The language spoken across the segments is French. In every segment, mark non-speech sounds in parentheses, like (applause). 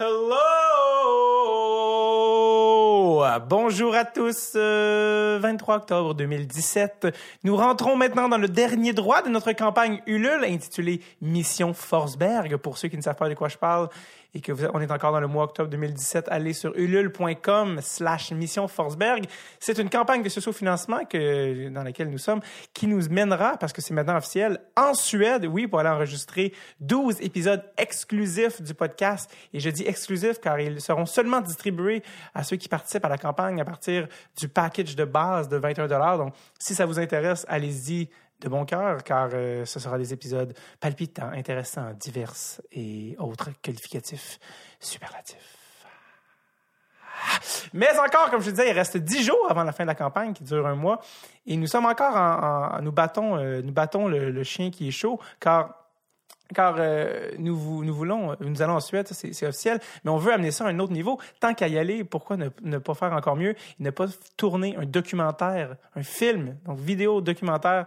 Hello! Bonjour à tous. euh, 23 octobre 2017. Nous rentrons maintenant dans le dernier droit de notre campagne Ulule intitulée Mission Forsberg. Pour ceux qui ne savent pas de quoi je parle et que vous, on est encore dans le mois octobre 2017, allez sur ulule.com slash Mission Forsberg. C'est une campagne de socio-financement que, dans laquelle nous sommes qui nous mènera, parce que c'est maintenant officiel, en Suède, oui, pour aller enregistrer 12 épisodes exclusifs du podcast. Et je dis exclusifs car ils seront seulement distribués à ceux qui participent à la campagne à partir du package de base de 21 Donc, si ça vous intéresse, allez-y de bon cœur, car euh, ce sera des épisodes palpitants, intéressants, divers et autres qualificatifs superlatifs. Mais encore, comme je disais, il reste dix jours avant la fin de la campagne qui dure un mois. Et nous sommes encore en, nous battons, euh, nous battons le, chien qui est chaud, car car euh, nous, nous voulons, nous allons en Suède, c'est officiel, mais on veut amener ça à un autre niveau. Tant qu'à y aller, pourquoi ne, ne pas faire encore mieux et ne pas tourner un documentaire, un film, donc vidéo documentaire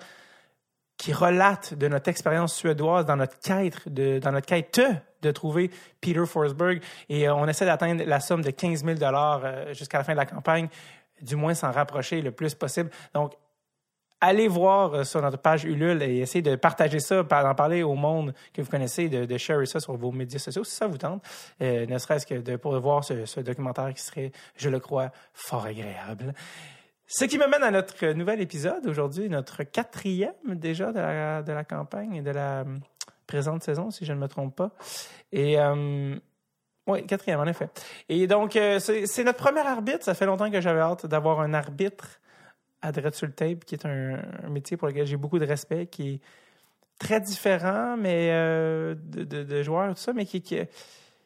qui relate de notre expérience suédoise dans notre quête de, dans notre quête de trouver Peter Forsberg et euh, on essaie d'atteindre la somme de 15 000 dollars euh, jusqu'à la fin de la campagne, du moins s'en rapprocher le plus possible. Donc allez voir euh, sur notre page Ulule et essayez de partager ça, d'en parler au monde que vous connaissez, de, de share ça sur vos médias sociaux si ça vous tente, ne serait-ce que de, pour voir ce documentaire qui serait, je le crois, fort agréable. Ce qui me mène à notre nouvel épisode aujourd'hui, notre quatrième déjà de la, de la campagne et de la hum, présente saison, si je ne me trompe pas. Et euh, oui, quatrième, en effet. Et donc, euh, c'est notre premier arbitre. Ça fait longtemps que j'avais hâte d'avoir un arbitre à Dread sur le tape, qui est un, métier pour lequel j'ai beaucoup de respect, qui est très différent, mais euh, de, de, de tout ça, mais qui, qui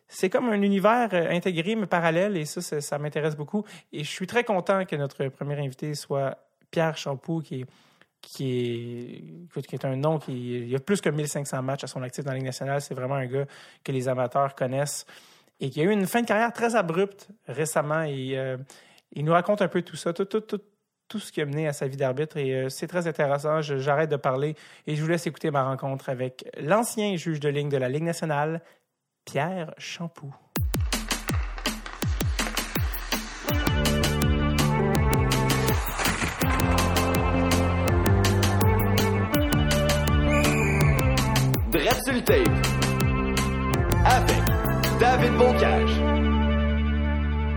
c'est comme un univers euh, intégré mais parallèle, et ça, ça, m'intéresse beaucoup. Et je suis très content que notre premier invité soit Pierre Champoux, qui est qui est, qui est un nom qui il a plus que 1500 matchs à son actif dans la Ligue nationale. C'est vraiment un gars que les amateurs connaissent et qui a eu une fin de carrière très abrupte récemment. Et euh, il nous raconte un peu tout ça, tout, tout, tout, tout ce qui a mené à sa vie d'arbitre. Et euh, c'est très intéressant. J'arrête de parler et je vous laisse écouter ma rencontre avec l'ancien juge de ligne de la Ligue nationale, Pierre Champoux. Tape. Avec David Bocage.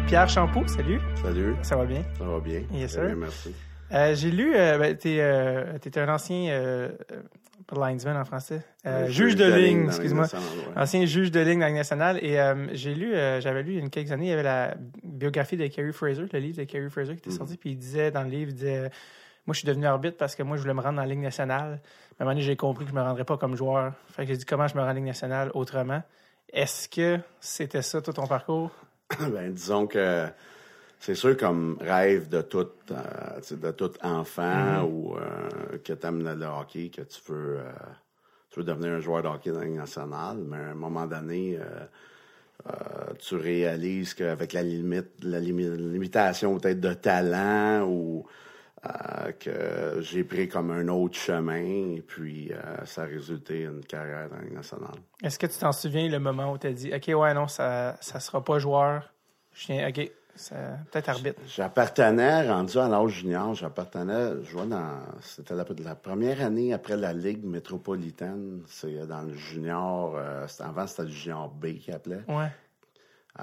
Pierre Champoux, salut. Salut, Ça va bien? ça va bien? Yes, Très sir. bien, merci. Euh, J'ai lu, euh, ben, t'es euh, t'es un ancien euh, euh, linesman en français, euh, juge de ligne, excuse-moi, ouais. ancien juge de ligne dans la Ligue nationale. Et euh, j'ai lu, euh, j'avais lu il y a quelques années, il y avait la biographie de Kerry Fraser, le livre de Kerry Fraser qui était sorti, puis il disait dans le livre, il disait, moi je suis devenu arbitre parce que moi je voulais me rendre dans la Ligue nationale. Mais à un moment donné, j'ai compris que je me rendrais pas comme joueur. Fait que j'ai dit comment je me rends la Ligue nationale autrement? Est-ce que c'était ça tout ton parcours? (coughs) ben, disons que c'est sûr comme rêve de tout, euh, de tout enfant ou euh, que tu aimes le hockey, que tu veux, euh, tu veux devenir un joueur de hockey dans nationale, mais à un moment donné, tu réalises qu'avec la limite, la limi- limitation peut-être de talent ou que j'ai pris comme un autre chemin et puis ça a résulté une carrière dans nationale. Est-ce que tu t'en souviens le moment où tu as dit OK, ouais, non, ça ça sera pas joueur. Je viens, OK, peut-être arbitre. J'appartenais, rendu à l'âge junior, j'appartenais, je jouais dans, c'était la, la première année après la Ligue métropolitaine, c'est dans le junior, euh, avant c'était le junior B qui appelait. Ouais. Euh,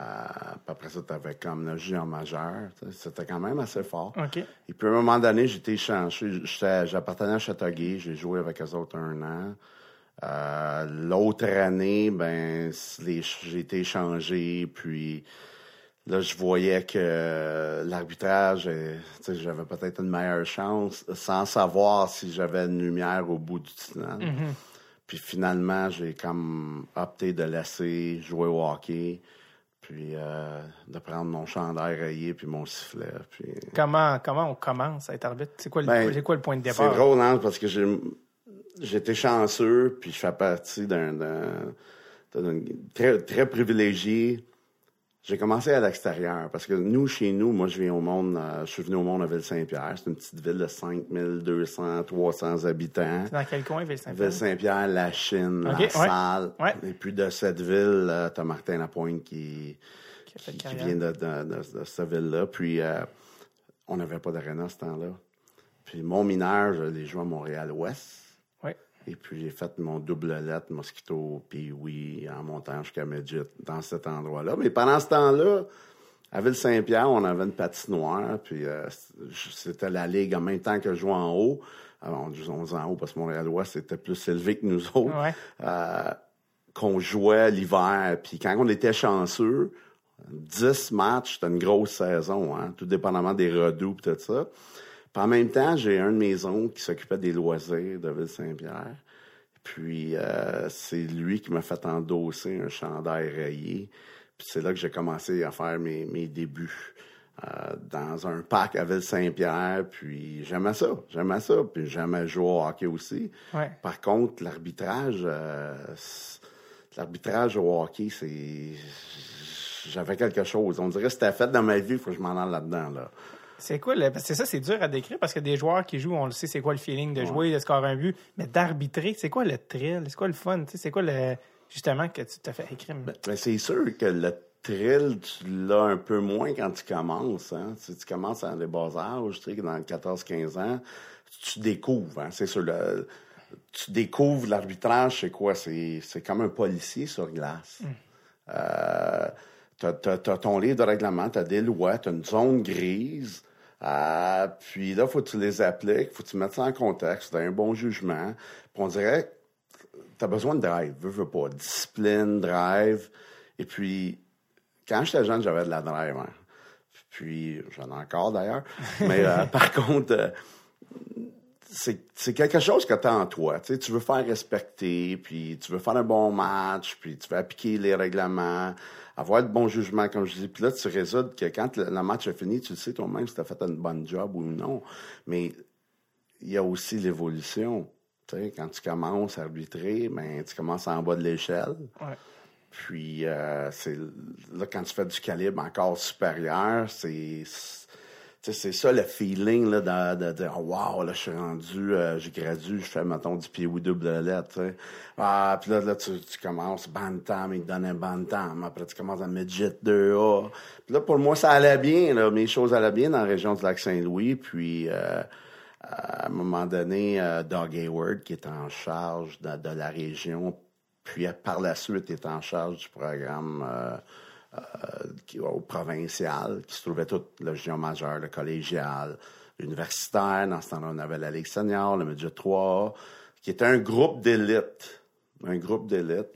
puis après ça, t'avais comme le junior majeur, c'était quand même assez fort. OK. Et puis à un moment donné, j'étais échangé, j'appartenais à Châteauguay, j'ai joué avec eux autres un an. Euh, L'autre année, ben, j'ai été échangé, puis là, je voyais que l'arbitrage, euh, tu sais, j'avais peut-être une meilleure chance, sans savoir si j'avais une lumière au bout du tunnel. Puis finalement, j'ai comme opté de laisser jouer au hockey, puis euh, de prendre mon chandail rayé puis mon sifflet. Puis... Comment, comment on commence à être arbitre? C'est quoi, le- Ben, c'est quoi le point de C'est départ? drôle, hein, parce que j'ai j'étais chanceux, puis je fais partie d'un- très, très privilégié. J'ai commencé à l'extérieur parce que nous, chez nous, moi, je viens au monde, euh, je suis venu au monde à Ville-Saint-Pierre. C'est une petite ville de 5200, 300 habitants. C'est dans quel coin, Ville-Saint-Pierre? Ville-Saint-Pierre, la Chine, Ok, la ouais. Salle. Ouais. Et puis de cette ville, euh, t'as Martin Lapointe qui, Qui vient de, de, de- de cette ville-là. Puis euh, on n'avait pas d'aréna ce temps-là. Puis mon mineur, je l'ai joué à Montréal-Ouest. Et puis j'ai fait mon double lettre Mosquito, puis oui, en montant jusqu'à Medjit, dans cet endroit-là. Mais pendant ce temps-là, à Ville-Saint-Pierre, on avait une patinoire, puis euh, c'était la ligue en même temps que je jouais en haut. Alors, on jouait en haut parce que Montréal-Ouest était plus élevé que nous autres. Ouais. Euh, qu'on jouait l'hiver. Puis quand on était chanceux, 10 matchs, c'était une grosse saison, hein, tout dépendamment des redoux et tout ça. Puis en même temps, j'ai un de mes oncles qui s'occupait des loisirs de Ville-Saint-Pierre. Puis euh, c'est lui qui m'a fait endosser un chandail rayé. Puis c'est là que j'ai commencé à faire mes, mes débuts. euh, dans un parc à Ville-Saint-Pierre, puis j'aimais ça, j'aimais ça, puis j'aimais jouer au hockey aussi. Ouais. Par contre, l'arbitrage, euh, l'arbitrage au hockey, c'est, j'avais quelque chose. On dirait que c'était fait dans ma vie, il faut que je m'en aille là-dedans, là. C'est quoi le. Parce que c'est ça, c'est dur à décrire parce que des joueurs qui jouent, on le sait, c'est quoi le feeling de jouer, de scorer un but. Mais d'arbitrer, c'est quoi le thrill? C'est quoi le fun? C'est quoi le. Justement, que tu t'as fait écrire? Ben, c'est sûr que le thrill, tu l'as un peu moins quand tu commences. Hein? Tu, tu commences dans les bas âges, tu sais, dans 14-15 ans, tu découvres. Hein? C'est sûr, le- tu découvres l'arbitrage, c'est quoi? C'est, c'est comme un policier sur glace. Euh, t'as, t'as- t'as ton livre de règlement, t'as des lois, t'as une zone grise. Euh, puis là, faut que tu les appliques, faut que tu mettes ça en contexte, t'as un bon jugement. Puis on dirait t'as besoin de drive, veux, veux pas. Discipline, drive. Et puis, quand j'étais jeune, j'avais de la drive. hein. Puis, j'en ai encore d'ailleurs. Mais euh, (laughs) par contre, euh, c'est c'est quelque chose que tu as en toi. Tu, sais, tu veux faire respecter, puis tu veux faire un bon match, puis tu veux appliquer les règlements, avoir de bons jugements, comme je dis. Puis là, tu résolues que quand le, le match est fini, tu sais toi-même si tu as fait un bon job ou non. Mais il y a aussi l'évolution. Tu sais, quand tu commences à arbitrer, ben, tu commences en bas de l'échelle. Ouais. Puis euh, c'est là quand tu fais du calibre encore supérieur, c'est c'est ça le feeling là de, de dire oh, wow là je suis rendu euh, j'ai gradué je fais mettons du pied ou double lettre tu sais. ah puis là, là tu, commences bantam il te donne un bantam. Après tu commences à midget 2A puis là pour moi ça allait bien là. Mes choses allaient bien dans la région du lac Saint-Louis. Puis euh, à un moment donné, euh, Doug Hayward, qui est en charge de, de la région, puis euh, par la suite est en charge du programme euh, qui, au provincial, qui se trouvait tout le géant majeur, le collégial, l'universitaire. Dans ce temps-là, on avait la Ligue senior, le Midget 3, qui était un groupe d'élite. Un groupe d'élite.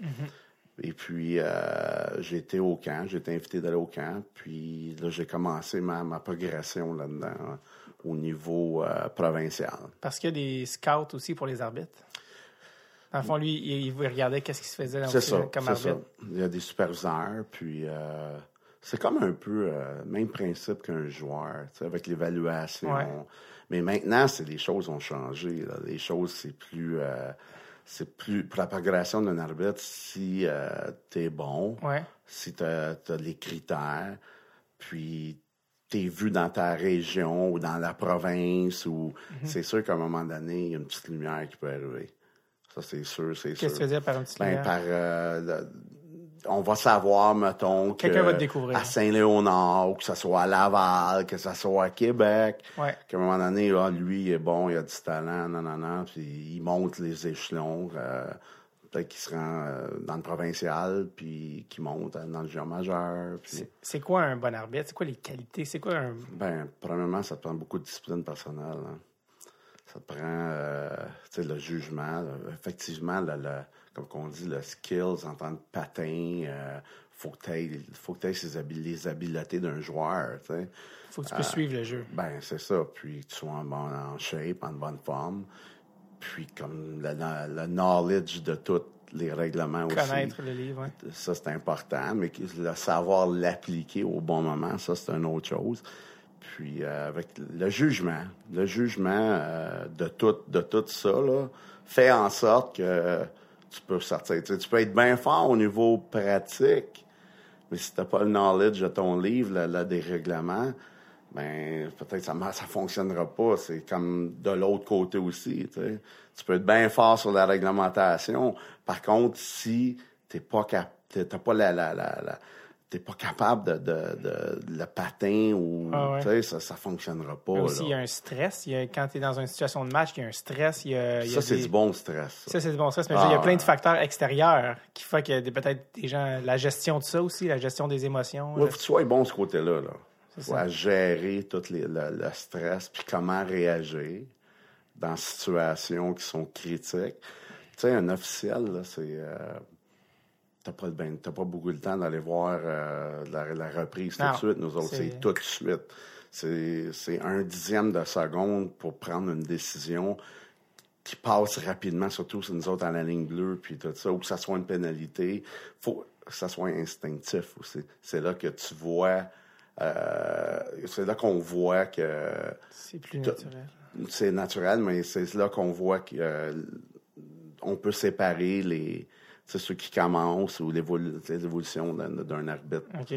Et puis, euh, j'ai été au camp, j'ai été invité d'aller au camp, puis là, j'ai commencé ma, ma progression là-dedans, hein, au niveau euh, provincial. Parce qu'il y a des scouts aussi pour les arbitres? Dans le fond, lui, il, regardait qu'est-ce qui se faisait dans aussi, ça, comme c'est ça. arbitre. Il y a des superviseurs, puis euh, c'est comme un peu euh, même principe qu'un joueur, avec l'évaluation. Ouais. Mais maintenant, c'est les choses ont changé. là. Les choses, c'est plus, euh, c'est plus pour la progression d'un arbitre. Si tu es bon, Ouais. si tu as, les critères, puis tu es vu dans ta région ou dans la province, ou Mhm. c'est sûr qu'à un moment donné, il y a une petite lumière qui peut arriver. Ça, c'est sûr, c'est sûr. Qu'est-ce que tu veux dire par un petit Ben, par, euh, on va savoir, mettons, que Quelqu'un va te découvrir. à Saint-Léonard, ou que ce soit à Laval, que ce soit à Québec, Ouais. qu'à un moment donné, là, lui, il est bon, il a du talent, non, non, non, puis il monte les échelons. euh, Peut-être qu'il se rend euh, dans le provincial, puis qu'il monte dans le géant majeur. Puis, C'est- quoi un bon arbitre? C'est quoi les qualités? C'est quoi un. ben, premièrement, ça te prend beaucoup de discipline personnelle. hein. Ça te prend, euh, le jugement. là. Effectivement, le, le- comme on dit, le skills en tant que patin, euh, faut que tu faut que aies les habiletés d'un joueur, tu sais. Faut que tu puisses suivre le jeu. Ben, c'est ça. Puis que tu sois en, bon, en shape, en bonne forme. Puis comme le, le- le knowledge de tous les règlements aussi. Connaître le livre, ouais. Ça, c'est important, mais le savoir l'appliquer au bon moment, ça, c'est une autre chose. Puis euh, avec le jugement, le jugement euh, de tout, de tout ça, là, fait en sorte que tu peux sortir. Tu, peux être bien fort au niveau pratique, Mais si t'as pas le knowledge de ton livre, là, des règlements, ben peut-être ça ça fonctionnera pas. C'est comme de l'autre côté aussi. Tu, peux être bien fort sur la réglementation. Par contre, si t'es pas cap t'as pas la t'es pas capable de, de, de, le patin ou Ah ouais. tu sais, ça ça fonctionnera pas. Mais aussi, il y a un stress. Il y a, quand tu es dans une situation de match, il y a un stress. Il y a, y a Ça c'est des- du bon stress. ça. Ça, c'est du bon stress. Mais Ah, il y a plein de facteurs extérieurs qui font que peut-être des gens. La gestion de ça aussi, la gestion des émotions. Là. faut que tu sois bon ce côté-là. Là. C'est Faut ça. gérer tout les- le, le stress, puis comment réagir dans situations qui sont critiques. Tu sais, un officiel, là, c'est... euh, t'as pas, ben, pas beaucoup de temps d'aller voir euh, la, la reprise tout de suite. Nous autres, c'est- tout de suite. C'est, un dixième de seconde pour prendre une décision qui passe rapidement, surtout si nous autres à la ligne bleue, puis tout ça, ou que ça soit une pénalité. faut que ça soit instinctif aussi. C'est là que tu vois... euh, c'est là qu'on voit que C'est plus naturel. c'est naturel, mais c'est là qu'on voit qu'on peut séparer les ceux qui commencent ou l'évolu- l'évolution d'un arbitre. OK.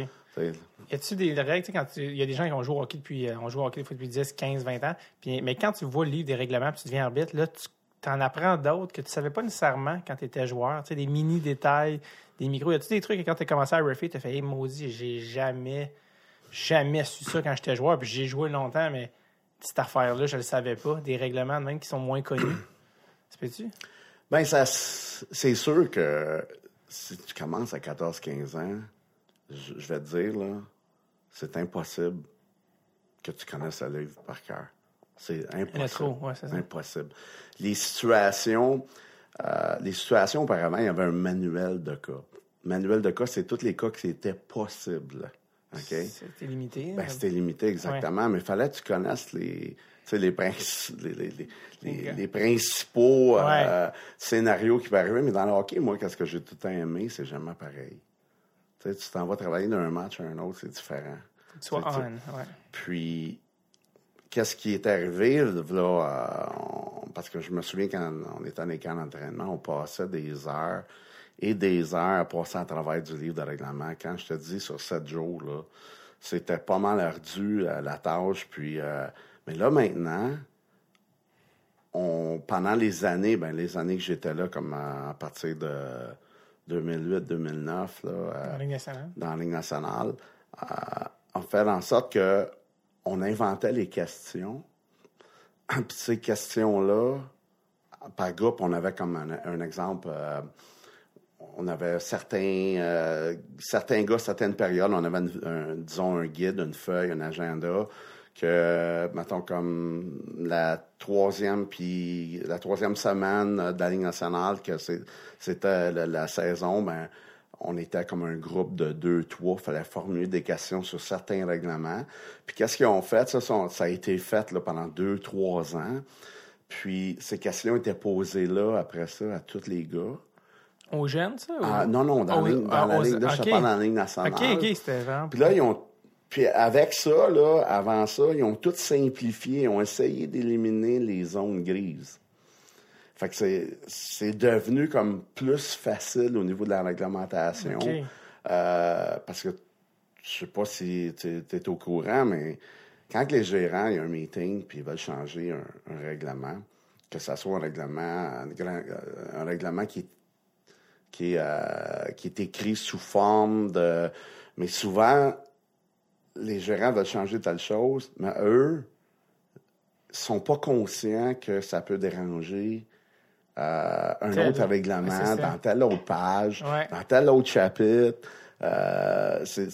Y a-tu des règles, quand il y a des gens qui ont joué au hockey depuis, euh, au hockey depuis 10, 15, 20 ans, puis, mais quand tu vois le livre des règlements puis tu deviens arbitre, là, tu en apprends d'autres que tu savais pas nécessairement quand tu étais joueur, tu sais, des mini détails, des micros. Y a-tu des trucs que quand tu as commencé à refaire, tu as fait, hey, maudit, j'ai jamais, jamais su ça quand j'étais joueur, puis j'ai joué longtemps, mais cette affaire-là, je le savais pas. Des règlements même qui sont moins connus. Tu peux-tu? Ben, ça, c'est sûr que si tu commences à 14-15 ans, je, je vais te dire, là, c'est impossible que tu connaisses le livre par cœur. C'est impossible. trop, ouais, c'est ça. Impossible. Les situations, euh, les situations, auparavant, il y avait un manuel de cas. Manuel de cas, c'est tous les cas qui étaient possibles. C'était limité. Ben, c'était limité, exactement, mais il fallait que tu connaisses les, les, les, les- les- les- Ok. les principaux euh, scénarios qui peuvent arriver. Mais dans le hockey, moi, qu'est-ce que j'ai tout le temps aimé, c'est jamais pareil. Tu sais, tu t'en vas travailler d'un match à un autre, c'est différent. C'est- on, ouais. Puis, qu'est-ce qui est arrivé, là, euh, on- parce que je me souviens quand on était dans les camps d'entraînement, on passait des heures et des heures à passer à travers du livre de règlement. Quand je te dis sur sept jours, là, c'était pas mal ardu euh, la tâche. Puis, euh, mais là, maintenant, on, pendant les années, ben, les années que j'étais là, comme à, à partir de 2008-2009, là, euh, nationale. dans la Ligue nationale, euh, on fait en sorte que on inventait les questions. (clears throat) Puis ces questions-là, par groupe, on avait comme un, un exemple. euh, on avait certains, euh, certains gars, certaines périodes, on avait, une- un- disons, un guide, une feuille, un agenda, que, mettons, comme la troisième, puis la troisième semaine de la Ligue nationale, que c'était la, la saison, ben, on était comme un groupe de deux, trois, fallait formuler des questions sur certains règlements. Puis qu'est-ce qu'ils ont fait? Ça, ça, a été fait là, pendant deux, trois ans. Puis ces questions étaient posées là, après ça, à tous les gars. Aux jeunes, ça? ou- Ah, non, non, dans, Oh, la, ligne- dans ah, la ligne, là, je te ok. parle dans la ligne nationale. OK, OK, c'était vraiment... Puis là, ils ont. Puis avec ça, là, avant ça, ils ont tout simplifié. Ils ont essayé d'éliminer les zones grises. Fait que c'est, c'est devenu comme plus facile au niveau de la réglementation. Euh, parce que je sais pas si tu es au courant, mais quand les gérants, il y a un meeting, puis ils veulent changer un, un règlement, que ce soit un règlement, un, grand- un règlement qui qui euh, qui est écrit sous forme de. Mais souvent, les gérants veulent changer telle chose, mais eux sont pas conscients que ça peut déranger euh, un Tel- autre règlement dans telle autre page, Ouais. dans tel autre chapitre. Euh, c'est-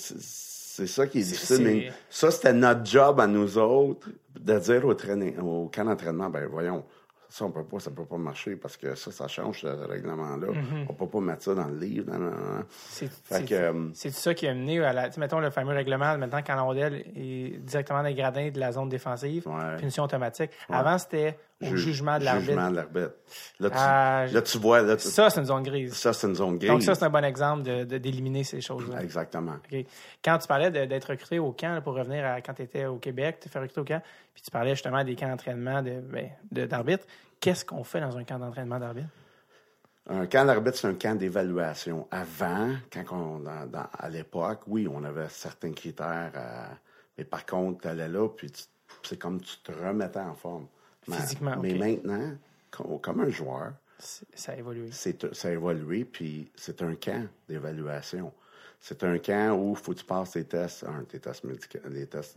ça qui est difficile. Mais ça, c'était notre job à nous autres de dire au, traîné- au camp d'entraînement, ben voyons, ça, on peut pas, ça peut pas marcher parce que ça, ça change ce règlement-là. On peut pas mettre ça dans le livre. Non, non, non. C'est Fait c'est- que, euh, c'est ça qui a mené à la. mettons le fameux règlement, maintenant, quand la rondelle est directement dans les gradins de la zone défensive, Ouais. punition automatique. Avant, c'était au Ju- jugement de l'arbitre. Jugement de l'arbitre. Là, tu, Ah, là, tu vois, là, tu- Ça, c'est une zone grise. ça, c'est une zone grise. Donc, ça, c'est un bon exemple de- de- d'éliminer ces choses-là. Exactement. Quand tu parlais de- d'être recruté au camp, là, pour revenir à quand tu étais au Québec, tu fait recruter au camp, puis tu parlais justement des camps d'entraînement de, ben, de- d'arbitre, qu'est-ce qu'on fait dans un camp d'entraînement d'arbitre? Un camp d'arbitre, c'est un camp d'évaluation. Avant, quand on, dans- dans- à l'époque, oui, on avait certains critères, euh, mais par contre, tu allais là, puis c'est comme tu te remettais en forme. Mais- Physiquement, Mais maintenant, com- comme un joueur, Ça a évolué. c'est, ça a évolué, puis c'est un camp d'évaluation. C'est un camp où il faut que tu passes tes tests. Un, tes tests médicaux, les tests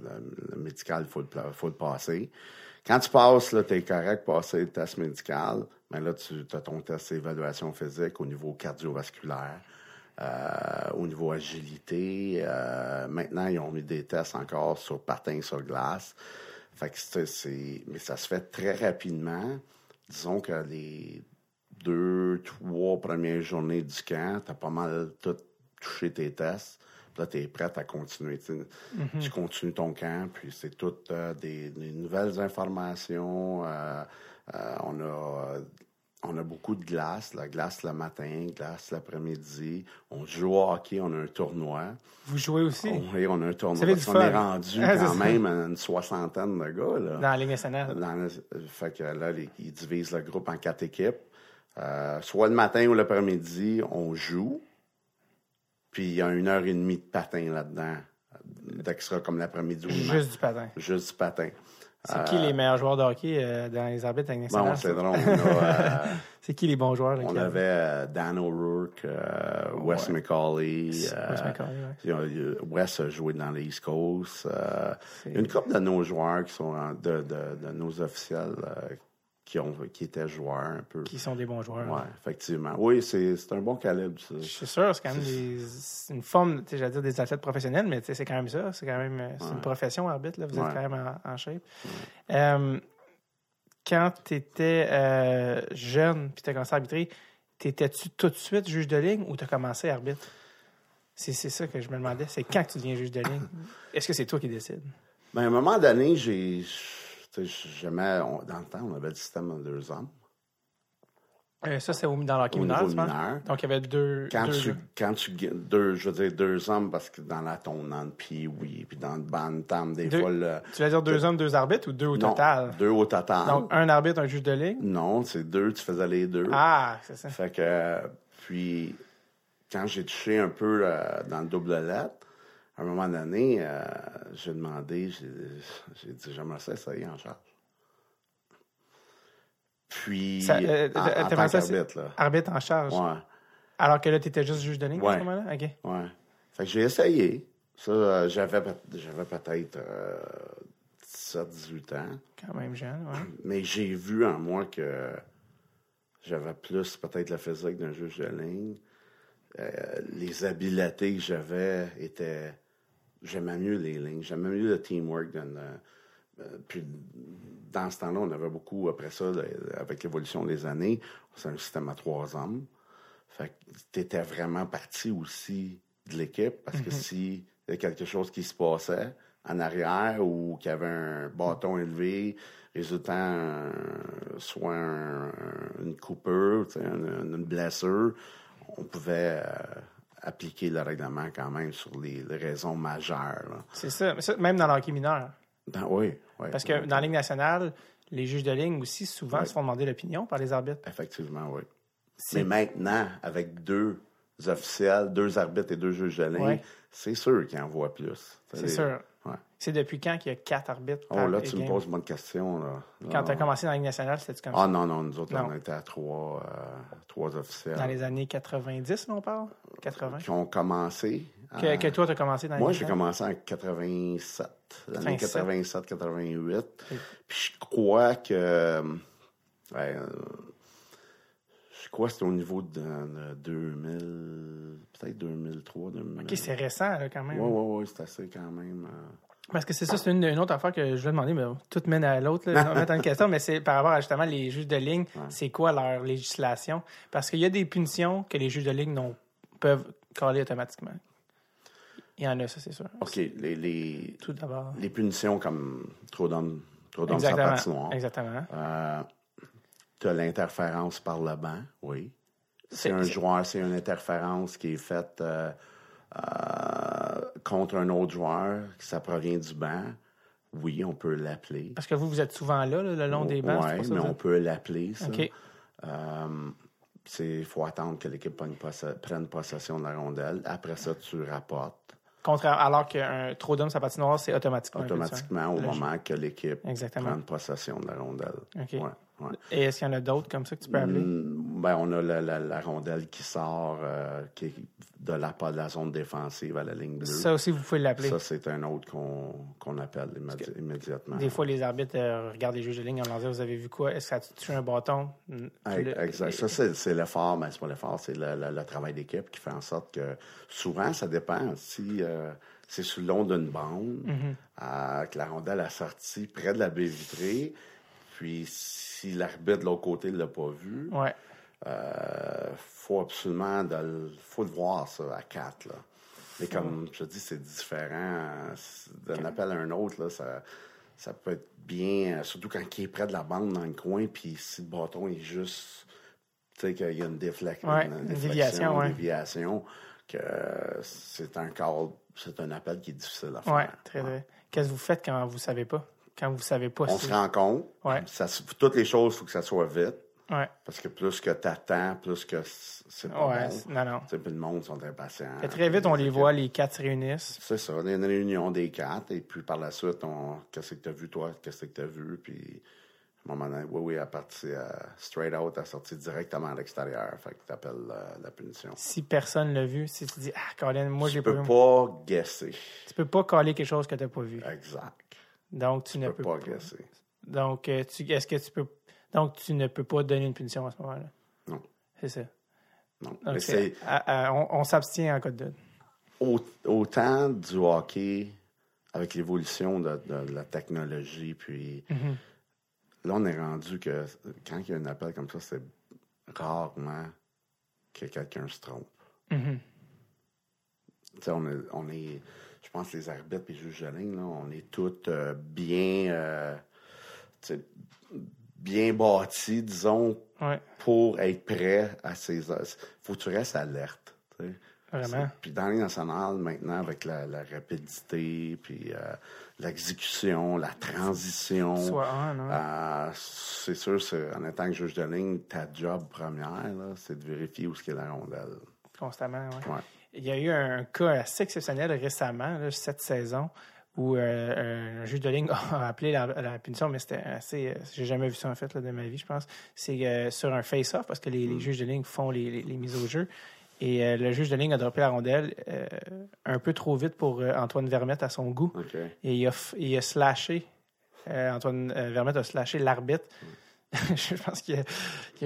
médicaux, il faut, le pla- faut le passer. Quand tu passes, tu es correct passer le test médical, mais là, tu as ton test d'évaluation physique au niveau cardiovasculaire, euh, au niveau agilité. euh, maintenant, ils ont mis des tests encore sur patin sur glace. Fait que mais ça se fait très rapidement. Disons que les deux, trois premières journées du camp, tu as pas mal tout touché tes tests. Puis Là, tu es prête à continuer. tu. Tu continues ton camp, puis c'est toutes euh, des, des nouvelles informations. euh, euh, on, a, on a beaucoup de glace. La glace le matin, glace l'après-midi. On joue au hockey, on a un tournoi. Vous jouez aussi? Oui, on a un tournoi. Parce qu'on est rendu Ah, quand même à une soixantaine de gars. Là. dans la Ligue nationale. Dans le- fait que là, les- ils divisent le groupe en quatre équipes. Euh, soit le matin ou l'après-midi, on joue. Puis il y a une heure et demie de patin là-dedans. D'extra comme l'après-midi ou. Juste du patin. Juste du patin. C'est qui les meilleurs joueurs de hockey euh, dans les arbitres avec Bon, c'est drôle. (laughs) Euh, C'est qui les bons joueurs? là, on avait euh, Dan O'Rourke, euh, Wes Ouais. McCauley. Wes euh, McCauley, ouais. a- Wes joué dans Coast. euh, il y a une couple de nos joueurs qui sont en- de, de, de nos officiels euh, qui, ont, qui étaient joueurs un peu. qui sont des bons joueurs. Oui, effectivement. Oui, c'est un bon calibre, ça. Je suis sûr, c'est quand même des, une forme, j'allais dire des athlètes professionnels, mais c'est quand même ça. C'est quand même euh, c'est une Ouais. profession, arbitre. Là. Vous êtes Ouais. quand même en, en shape. Euh, quand tu étais jeune puis tu as commencé à arbitrer, t'étais-tu tout de suite juge de ligne ou tu as commencé à arbitre? C'est c'est ça que je me demandais. C'est quand que tu deviens juge de ligne? Est-ce que c'est toi qui décides? Ben, à un moment donné, j'ai. On- Dans le temps, on avait le système de deux hommes. Euh, ça, c'est au- dans le hockey Au mineur. Donc, il y avait deux, Quand deux tu, jeux. quand tu deux, je veux dire deux hommes, parce que dans la tournante, puis oui, puis dans le bantam, des Deux- fois, le, Tu vas dire deux hommes, deux arbitres ou deux au non, total? deux au total. Donc, un arbitre, un juge de ligne? non, c'est deux, tu faisais les deux. Ah, c'est ça. Fait que, euh, puis, quand j'ai touché un peu euh, dans le double lettre, à un moment donné, euh, j'ai demandé, j'ai dit, j'aimerais ça essayer en charge. Puis, Ça, euh, en, en t'aimerais tant ça, c'est- qu'arbitre, là. Arbitre en charge? Ouais, Alors que là, tu étais juste juge de ligne à ce moment-là? OK. ouais. Fait que j'ai essayé. Ça, euh, j'avais, j'avais peut-être 17, 18 ans. Quand même jeune, ouais. Mais j'ai vu en moi que j'avais plus peut-être la physique d'un juge de ligne. Euh, les habiletés que j'avais étaient. J'aimais mieux les lignes. J'aimais mieux le teamwork. d'un, euh, euh, puis dans ce temps-là, on avait beaucoup, après ça, le- avec l'évolution des années, c'est un système à trois hommes. Fait que t'étais vraiment parti aussi de l'équipe parce que si il y a quelque chose qui se passait en arrière ou qu'il y avait un bâton élevé, résultant un- soit un- une coupure, une, une blessure, on pouvait euh, appliquer le règlement quand même sur les, les raisons majeures. C'est ça. Mais ça, Même dans le hockey mineur. Dans- oui, oui. Parce que dans la Ligue nationale, les juges de ligne aussi, souvent, se font demander l'opinion par les arbitres. Effectivement, oui. Mais maintenant, avec deux officiels, deux arbitres et deux juges de ligne, c'est sûr qu'ils en voient plus. C'est sûr. C'est depuis quand qu'il y a quatre arbitres Oh, par là, tu me poses une bonne question. Là. Quand tu as commencé dans la Ligue nationale, c'était comme Ah ça? non, non, nous autres, Non. on était à trois, euh, trois officiels Dans les années 90, là, on parle? 80? qui ont commencé. Que, toi, tu as commencé dans Moi, j'ai commencé en 87, l'année 87. 87-88. Puis je crois que... euh, ouais, euh, je crois que c'était au niveau de, de 2000, peut-être 2003, 2000. OK, c'est récent, là, quand même. Oui, oui, oui, c'est assez quand même. euh, Parce que c'est ça, c'est une, une autre affaire que je vais demander, mais tout mène à l'autre, (laughs) mettre une question, mais c'est par rapport à justement les juges de ligne, c'est quoi leur législation? Parce qu'il y a des punitions que les juges de ligne peuvent coller automatiquement. Il y en a, ça, c'est sûr. OK, les, les, Tout d'abord. les punitions comme trop d'hommes trop d'hommes sur patinoire. Exactement. Euh, tu as l'interférence par le banc, oui. C'est un joueur, c'est une interférence qui est faite euh, euh, contre un autre joueur, que ça provient du banc. Oui, on peut l'appeler. Parce que vous, vous êtes souvent là, là, le long des bancs. Oui, mais on peut l'appeler, ça. OK. Euh, Il faut attendre que l'équipe prenne, posse- prenne possession de la rondelle. Après ça, tu rapportes Contraire, alors qu'un trop d'hommes la patinoire, c'est automatiquement. automatiquement au Logique. moment que l'équipe prenne possession de la rondelle. Ouais, ouais. Et est-ce qu'il y en a d'autres comme ça que tu peux appeler? Mm, ben, on a la, la- la rondelle qui sort euh, qui est de la, pas de la zone défensive à la ligne bleue. Ça aussi, vous pouvez l'appeler. Ça, c'est un autre qu'on qu'on appelle immédi- immédiatement. Des fois, les arbitres euh, regardent les juges de ligne en leur disant Vous avez vu quoi? Est-ce que ça a tué un bâton? Mm, Exact. Ça, c'est l'effort, mais c'est pas l'effort, c'est le, travail d'équipe qui fait en sorte que souvent, ça dépend. Si euh, c'est sur le long d'une bande, Mhm. euh, que la rondelle a sorti près de la baie vitrée, puis si l'arbitre de l'autre côté ne l'a pas vu, Ouais. euh, faut absolument de faut le voir ça à quatre là. Mais comme je te dis, c'est différent. D'un appel à un autre, là, ça, ça peut être bien, euh, surtout quand il est près de la bande dans le coin, puis si le bâton est juste, tu sais, qu'il y a une, déflexion, Ouais, une déviation, ouais. une déviation, que c'est un call, c'est un appel qui est difficile à faire. Ouais, très très. Qu'est-ce que vous faites quand vous savez pas? Quand vous savez pas On si- se rend compte, Ouais. ça, se- toutes les choses, il faut que ça soit vite, Ouais. parce que plus que tu attends, plus que c'est pas Ouais, bon. non, non. Tu sais, puis le monde sont impatients. Fait très vite, on les voit, les quatre se réunissent. C'est ça, on a une réunion des quatre, et puis par la suite, on qu'est-ce que tu as vu, toi, qu'est-ce que tu as vu, puis à un moment donné, oui, oui, elle partit euh, straight out, est sortie directement à l'extérieur, fait que tu appelles la punition. Si personne l'a vu, si tu dis Ah, Colin, moi, je tu l'ai pas peux vu. pas guesser. Tu peux pas coller quelque chose que tu n'as pas vu. Exact. Donc, tu, Tu ne peux pas guesser. Donc, euh, tu, est-ce que tu peux. Donc, tu ne peux pas donner une punition à ce moment-là? Non. C'est ça. Non. Donc, Mais c'est- c'est à- à- on, on s'abstient en cas de autant du hockey avec l'évolution de, de la technologie, puis Mhm. là, on est rendu que quand il y a un appel comme ça, c'est rarement que quelqu'un se trompe. Mhm. Tu sais, on est, on est, je pense, les arbitres et les juges de ligne, là, on est tous euh, bien, euh, bien bâtis, disons, Ouais, pour être prêts à ces. faut que tu restes alerte. tu sais. vraiment. Puis dans les nationales, maintenant, avec la, la rapidité, puis euh, l'exécution, la transition, hein. euh, c'est sûr, c'est, en étant que juge de ligne, ta job première, là, c'est de vérifier où est-ce qu'est la rondelle. constamment. Ouais. Ouais. Il y a eu un cas assez exceptionnel récemment, là, cette saison, où euh, un juge de ligne (laughs) a appelé la, la punition, mais c'était assez. euh, J'ai jamais vu ça en fait là, de ma vie, je pense. C'est euh, sur un face-off parce que les, les juges de ligne font les, les- les mises au jeu. Et euh, le juge de ligne a droppé la rondelle un peu trop vite pour Antoine Vermette à son goût. Et il a, il a slashé. Antoine Vermette a slashé l'arbitre. (laughs) je pense qu'il a,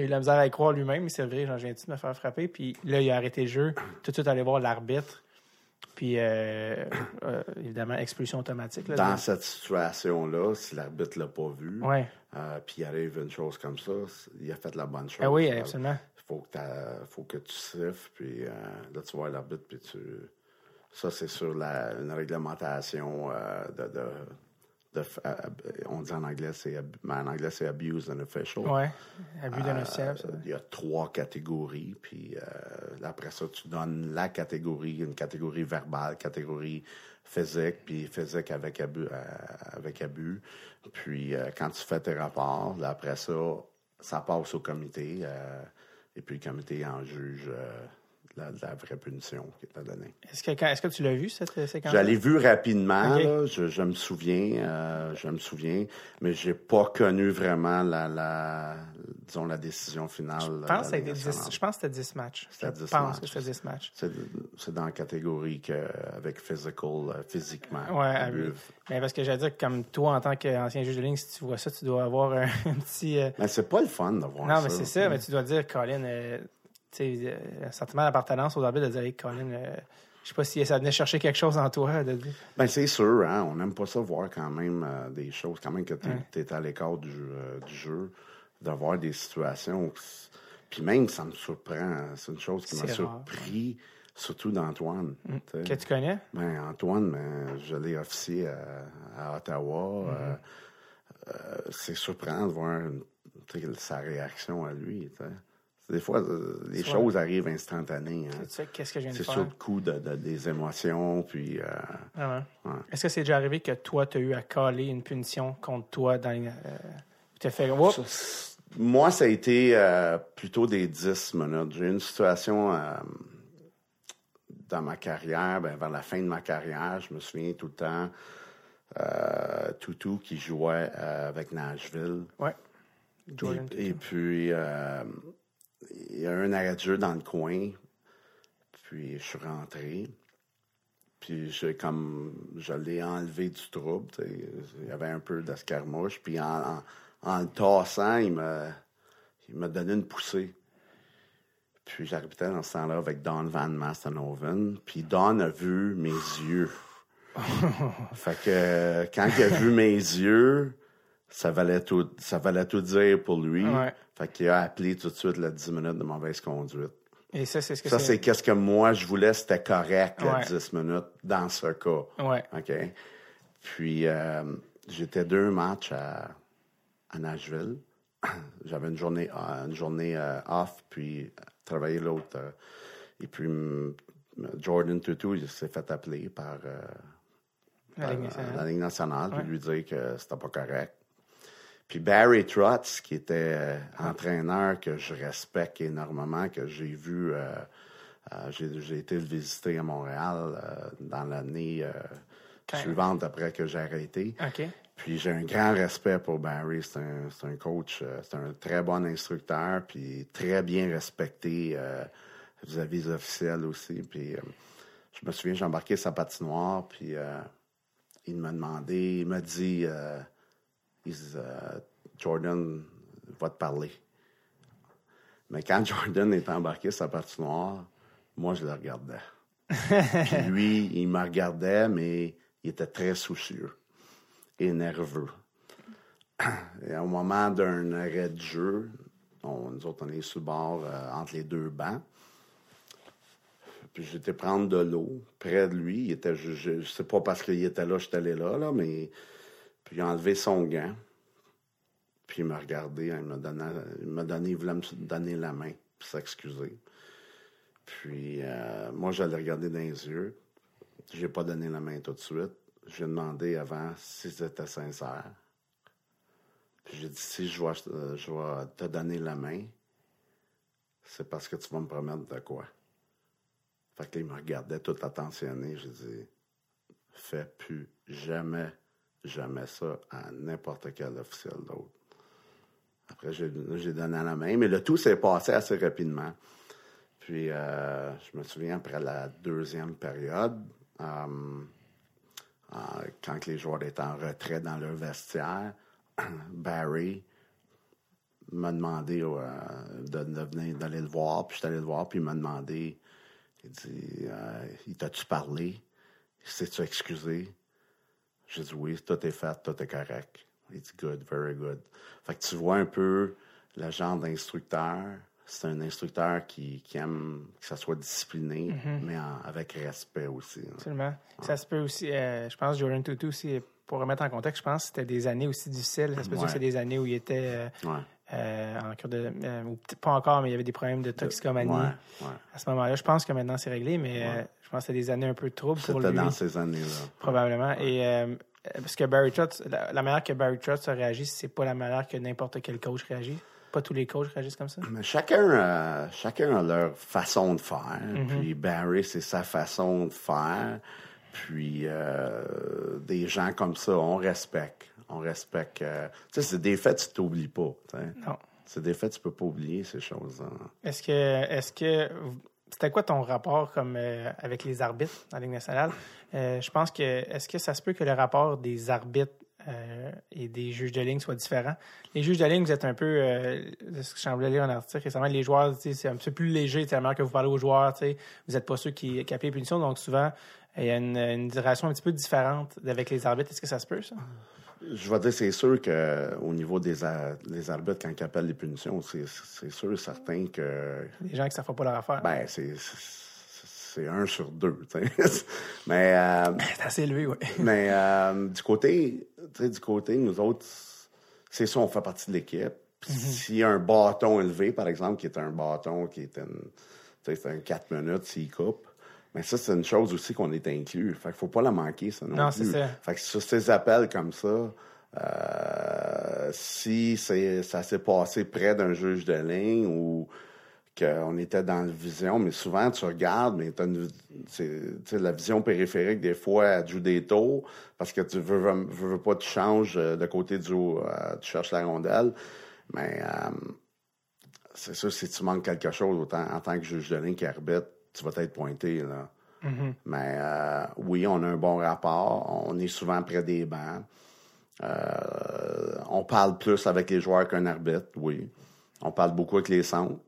eu la misère à y croire lui-même. Il s'est vrai, genre, je viens de me faire frapper? Puis là, il a arrêté le jeu. Tout de suite, aller voir l'arbitre. Puis, euh, euh, évidemment, expulsion automatique. Là, Dans cette situation-là, si l'arbitre l'a pas vu, Ouais. euh, puis il arrive une chose comme ça, c'est- il a fait la bonne chose. Ah oui, Euh, absolument. faut que, t'as- faut que tu siffles, puis là, tu vois l'arbitre, puis tu... Ça, c'est sur la, une réglementation de... de, de on dit en anglais, c'est mais en anglais, c'est abuse an official. Ouais. Abus d'un Euh, officiel. Il y a trois catégories, puis euh, après ça, tu donnes la catégorie, une catégorie verbale, catégorie physique, puis physique avec abus. euh, avec abus. Puis quand tu fais tes rapports, là, après ça, ça passe au comité, et puis le comité en juge la, la vraie punition qui est donnée. Est-ce que, est-ce que tu l'as vu, cette séquence? Je l'ai vu rapidement, Ok. là, je, je me souviens, euh, je me souviens, mais j'ai pas connu vraiment la, la disons la décision finale. Je pense, que c'était 10 je pense que c'était 10 matchs. C'était Je 10 pense matchs. que c'était 10 matchs. C'est, dans la catégorie que, avec physical, euh, physiquement. Abus. abus. Mais parce que j'allais dire que comme toi, en tant qu'ancien juge de ligne, si tu vois ça, tu dois avoir (laughs) un, petit. euh, Mais c'est pas le fun de voir ça. Non, mais c'est ça, mais tu dois dire, Colin, euh, tu sais, euh, un sentiment d'appartenance aux arbitres de dire, hey, Colin, euh, je sais pas si ça venait chercher quelque chose en toi. De. Ben, c'est sûr, hein, on n'aime pas ça voir quand même euh, des choses, quand même que tu es, à l'écart du, jeu- euh, du jeu, d'avoir des situations. où Puis même, ça me surprend. hein, C'est une chose qui m'a surpris, surtout d'Antoine. sais. Que tu connais? Ben, Antoine, ben, je l'ai officié à, à Ottawa. euh, c'est surprenant de voir une- sa réaction à lui. Des fois, euh, les C'est choses arrivent instantanées. hein. Sais, qu'est-ce que je viens de C'est faire? sur le coup de, de- des émotions, puis... euh. Ouais. Est-ce que c'est déjà arrivé que toi, tu as eu à caler une punition contre toi dans. Euh, tu as fait. Oups! moi, ça a été euh, plutôt des 10 minutes. J'ai eu une situation dans ma carrière, ben, vers la fin de ma carrière, je me souviens tout le temps, Toutou qui jouait avec Nashville. Ouais. Jordan. Et, et puis, il y a un arrêt de jeu dans le coin. Puis, je suis rentré. Puis, j'ai comme, je l'ai enlevé du trouble. Il y avait un peu d'escarmouche. Puis, en, en, en le tassant, il m'a, il m'a donné une poussée. Puis, j'arrêtais dans ce temps-là avec Don Van Mastenhoven. Puis, Don a vu mes yeux. (laughs) fait que, quand il a vu mes yeux, ça valait tout, ça valait tout dire pour lui. Ouais. Fait qu'il a appelé tout de suite la 10 minutes de mauvaise conduite. Et ça, c'est ce que Ça, c'est qu'est-ce que moi, je voulais, c'était correct, la Ouais. 10 minutes, dans ce cas. Ouais. OK? Puis, euh, j'étais deux matchs à, à Nashville. (coughs) J'avais une journée, euh, une journée euh, off, puis travaillé l'autre. euh, et puis, Jordan Tutu, il s'est fait appeler par, La Ligue nationale. la Ligue nationale, Ouais. puis lui dire que c'était pas correct. Puis Barry Trotz, qui était euh, entraîneur que je respecte énormément, que j'ai vu, euh, euh, j'ai été le visiter à Montréal euh, dans l'année suivante après que j'ai arrêté. Puis j'ai un grand respect pour Barry. C'est un, c'est un coach, c'est un très bon instructeur, puis très bien respecté vis-à-vis des officiels aussi. Puis je me souviens, j'ai embarqué sa patinoire, puis il m'a demandé, il m'a dit, euh, Jordan va te parler. Mais quand (laughs) Jordan est embarqué sa patinoire, moi je le regardais. Puis (laughs) lui, il me regardait, mais il était très soucieux et nerveux. Et au moment d'un arrêt de jeu, on- nous autres, on est sur le bord euh, entre les deux bancs. Puis j'étais prendre de l'eau près de lui. Il était, je, je, je sais pas parce qu'il était là, j'étais allé là, là, mais puis il a enlevé son gant. Puis il m'a regardé, il m'a donné, il m'a donné, voulait me donner la main, puis s'excuser. Puis euh, moi, je l'ai regardé dans les yeux. J'ai pas donné la main tout de suite. J'ai demandé avant si c'était sincère. Puis j'ai dit, si je vais, euh, je vais te donner la main, c'est parce que tu vas me promettre de quoi? Fait que là, il me regardait tout attentionné. J'ai dit, fais plus jamais, jamais ça à n'importe quel officiel d'autre. Après, j'ai donné la main, mais le tout s'est passé assez rapidement. Puis, euh, je me souviens, après la deuxième période, euh, euh, quand les joueurs étaient en retrait dans leur vestiaire, (clears throat) Barry m'a demandé de, venir d'aller le voir, puis je suis allé le voir, puis il m'a demandé, il dit, il t'a-tu parlé? Il s'est-tu excusé? J'ai dit oui, tout est fait, tout est correct. Il dit good, very good. Fait que tu vois un peu le genre d'instructeur. C'est un instructeur qui, qui aime que ça soit discipliné, mais en- avec respect aussi. là. Absolument. Ça se peut aussi, euh, je pense, Jordan Tutu aussi, pour remettre en contexte, je pense que c'était des années aussi difficiles. Ça se peut Ouais. que c'est des années où il était euh, Ouais. euh, en cure de. euh, ou peut-être pas encore, mais il y avait des problèmes de toxicomanie. Ouais, ouais. À ce moment-là, je pense que maintenant c'est réglé, mais euh, je pense que c'était des années un peu de trouble pour C'était lui. dans ces années-là. Probablement. Et euh, parce que Barry Trotz, la, la manière que Barry Trotz a réagi, c'est pas la manière que n'importe quel coach réagit. Pas tous les coachs réagissent comme ça. Mais chacun, euh, chacun a leur façon de faire. Mm-hmm. Puis Barry, c'est sa façon de faire. Puis euh, des gens comme ça, on respecte. On respecte. euh, tu sais, c'est des faits, tu t'oublies pas. Non. C'est des faits, tu peux pas oublier ces choses-là. Est-ce que est-ce que c'était quoi ton rapport comme euh, avec les arbitres dans la Ligue nationale? Euh, je pense que est-ce que ça se peut que le rapport des arbitres euh, et des juges de ligne soit différent? Les juges de ligne, vous êtes un peu euh, ce que je semblais lire un article récemment, les joueurs, c'est un peu plus léger, tellement que vous parlez aux joueurs, vous n'êtes pas ceux qui, appliquent les punitions, donc souvent il y a une, une relation un petit peu différente avec les arbitres. Est-ce que ça se peut, ça? Je vais dire, c'est sûr qu'au niveau des, des arbitres, quand ils appellent les punitions, c'est sûr et certain que Les gens qui ne savent pas leur affaire. ben, c'est c'est un sur deux. tu sais. (laughs) Mais euh, c'est assez élevé, oui. Mais euh, du côté, tu sais, du côté, nous autres, c'est ça, on fait partie de l'équipe. Puis S'il y a un bâton élevé, par exemple, qui est un bâton qui est une, c'est un 4 minutes, s'il coupe, mais ça, c'est une chose aussi qu'on est inclus. Fait qu'il faut pas la manquer, ça non, Non, plus. ça. Fait que sur ces appels comme ça, Euh, si ça s'est passé près d'un juge de ligne ou qu'on était dans la vision, mais souvent tu regardes, mais t'as une- la vision périphérique, des fois, elle joue des tours parce que tu veux, veux, veux pas, tu changes de côté du euh, tu cherches la rondelle. Mais euh, c'est sûr, si tu manques quelque chose, autant, en tant que juge de ligne qui arbitre, tu vas être pointé. Là. Mais euh, oui, on a un bon rapport. On est souvent près des bancs. Euh, on parle plus avec les joueurs qu'un arbitre, oui. On parle beaucoup avec les centres.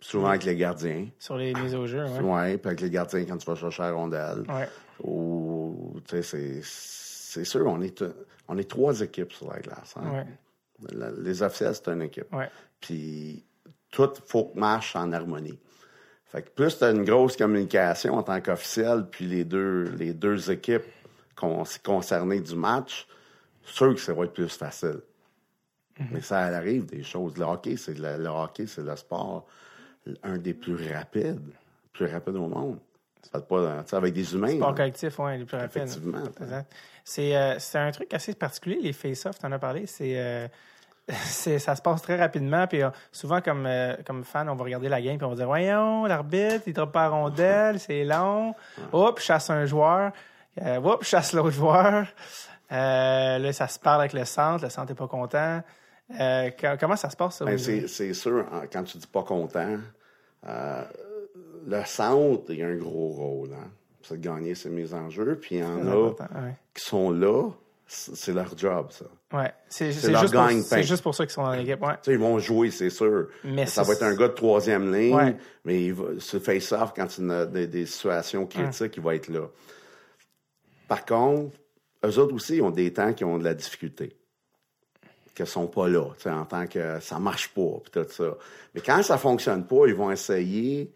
Souvent avec les gardiens. Sur les mises au jeu, ouais. Oui, puis avec les gardiens quand tu vas chercher la rondelle. Ouais. Ou, tu sais, c'est, c'est sûr, on est, on est trois équipes sur la glace. hein. Ouais. La- les officiels, c'est une équipe. Ouais. Puis tout faut que marche en harmonie. Fait que plus tu as une grosse communication en tant qu'officiel, puis les deux, les deux équipes con- concernées du match, sûr que ça va être plus facile. Mais ça arrive des choses. Le hockey, c'est le, le hockey, c'est le sport un des plus rapides, plus rapides au monde. Ça pas, avec des humains. Sport là. collectif, oui, les plus rapides. Effectivement. C'est euh, c'est un truc assez particulier, les face-off, tu en as parlé. C'est. euh, c'est- ça se passe très rapidement. Puis euh, souvent, comme, euh, comme fan, on va regarder la game puis on va dire Voyons, l'arbitre, il droppe pas rondelle, (laughs) c'est long. Hop, chasse un joueur. Euh, hop, chasse l'autre joueur. Euh, là, ça se parle avec le centre. Le centre n'est pas content. Co- comment ça se passe, ça? Ben, c'est, sûr, quand tu dis pas content, le centre, il a un gros rôle. Hein? C'est de gagner ses mises en jeu. Puis il y en a ouais. qui sont là, c'est leur job, ça. Ouais. C'est juste, pour- c'est juste pour ça qu'ils sont dans l'équipe. Ouais. Ils vont jouer, c'est sûr. Mais ça va être un gars de troisième ligne, Ouais. mais il va, ce face-off, quand il y a des, des situations critiques, il va être là. Par contre, eux autres aussi, ils ont des temps qui ont de la difficulté. Qui sont pas là, en tant que ça marche pas, puis tout ça. Mais quand ça fonctionne pas, ils vont essayer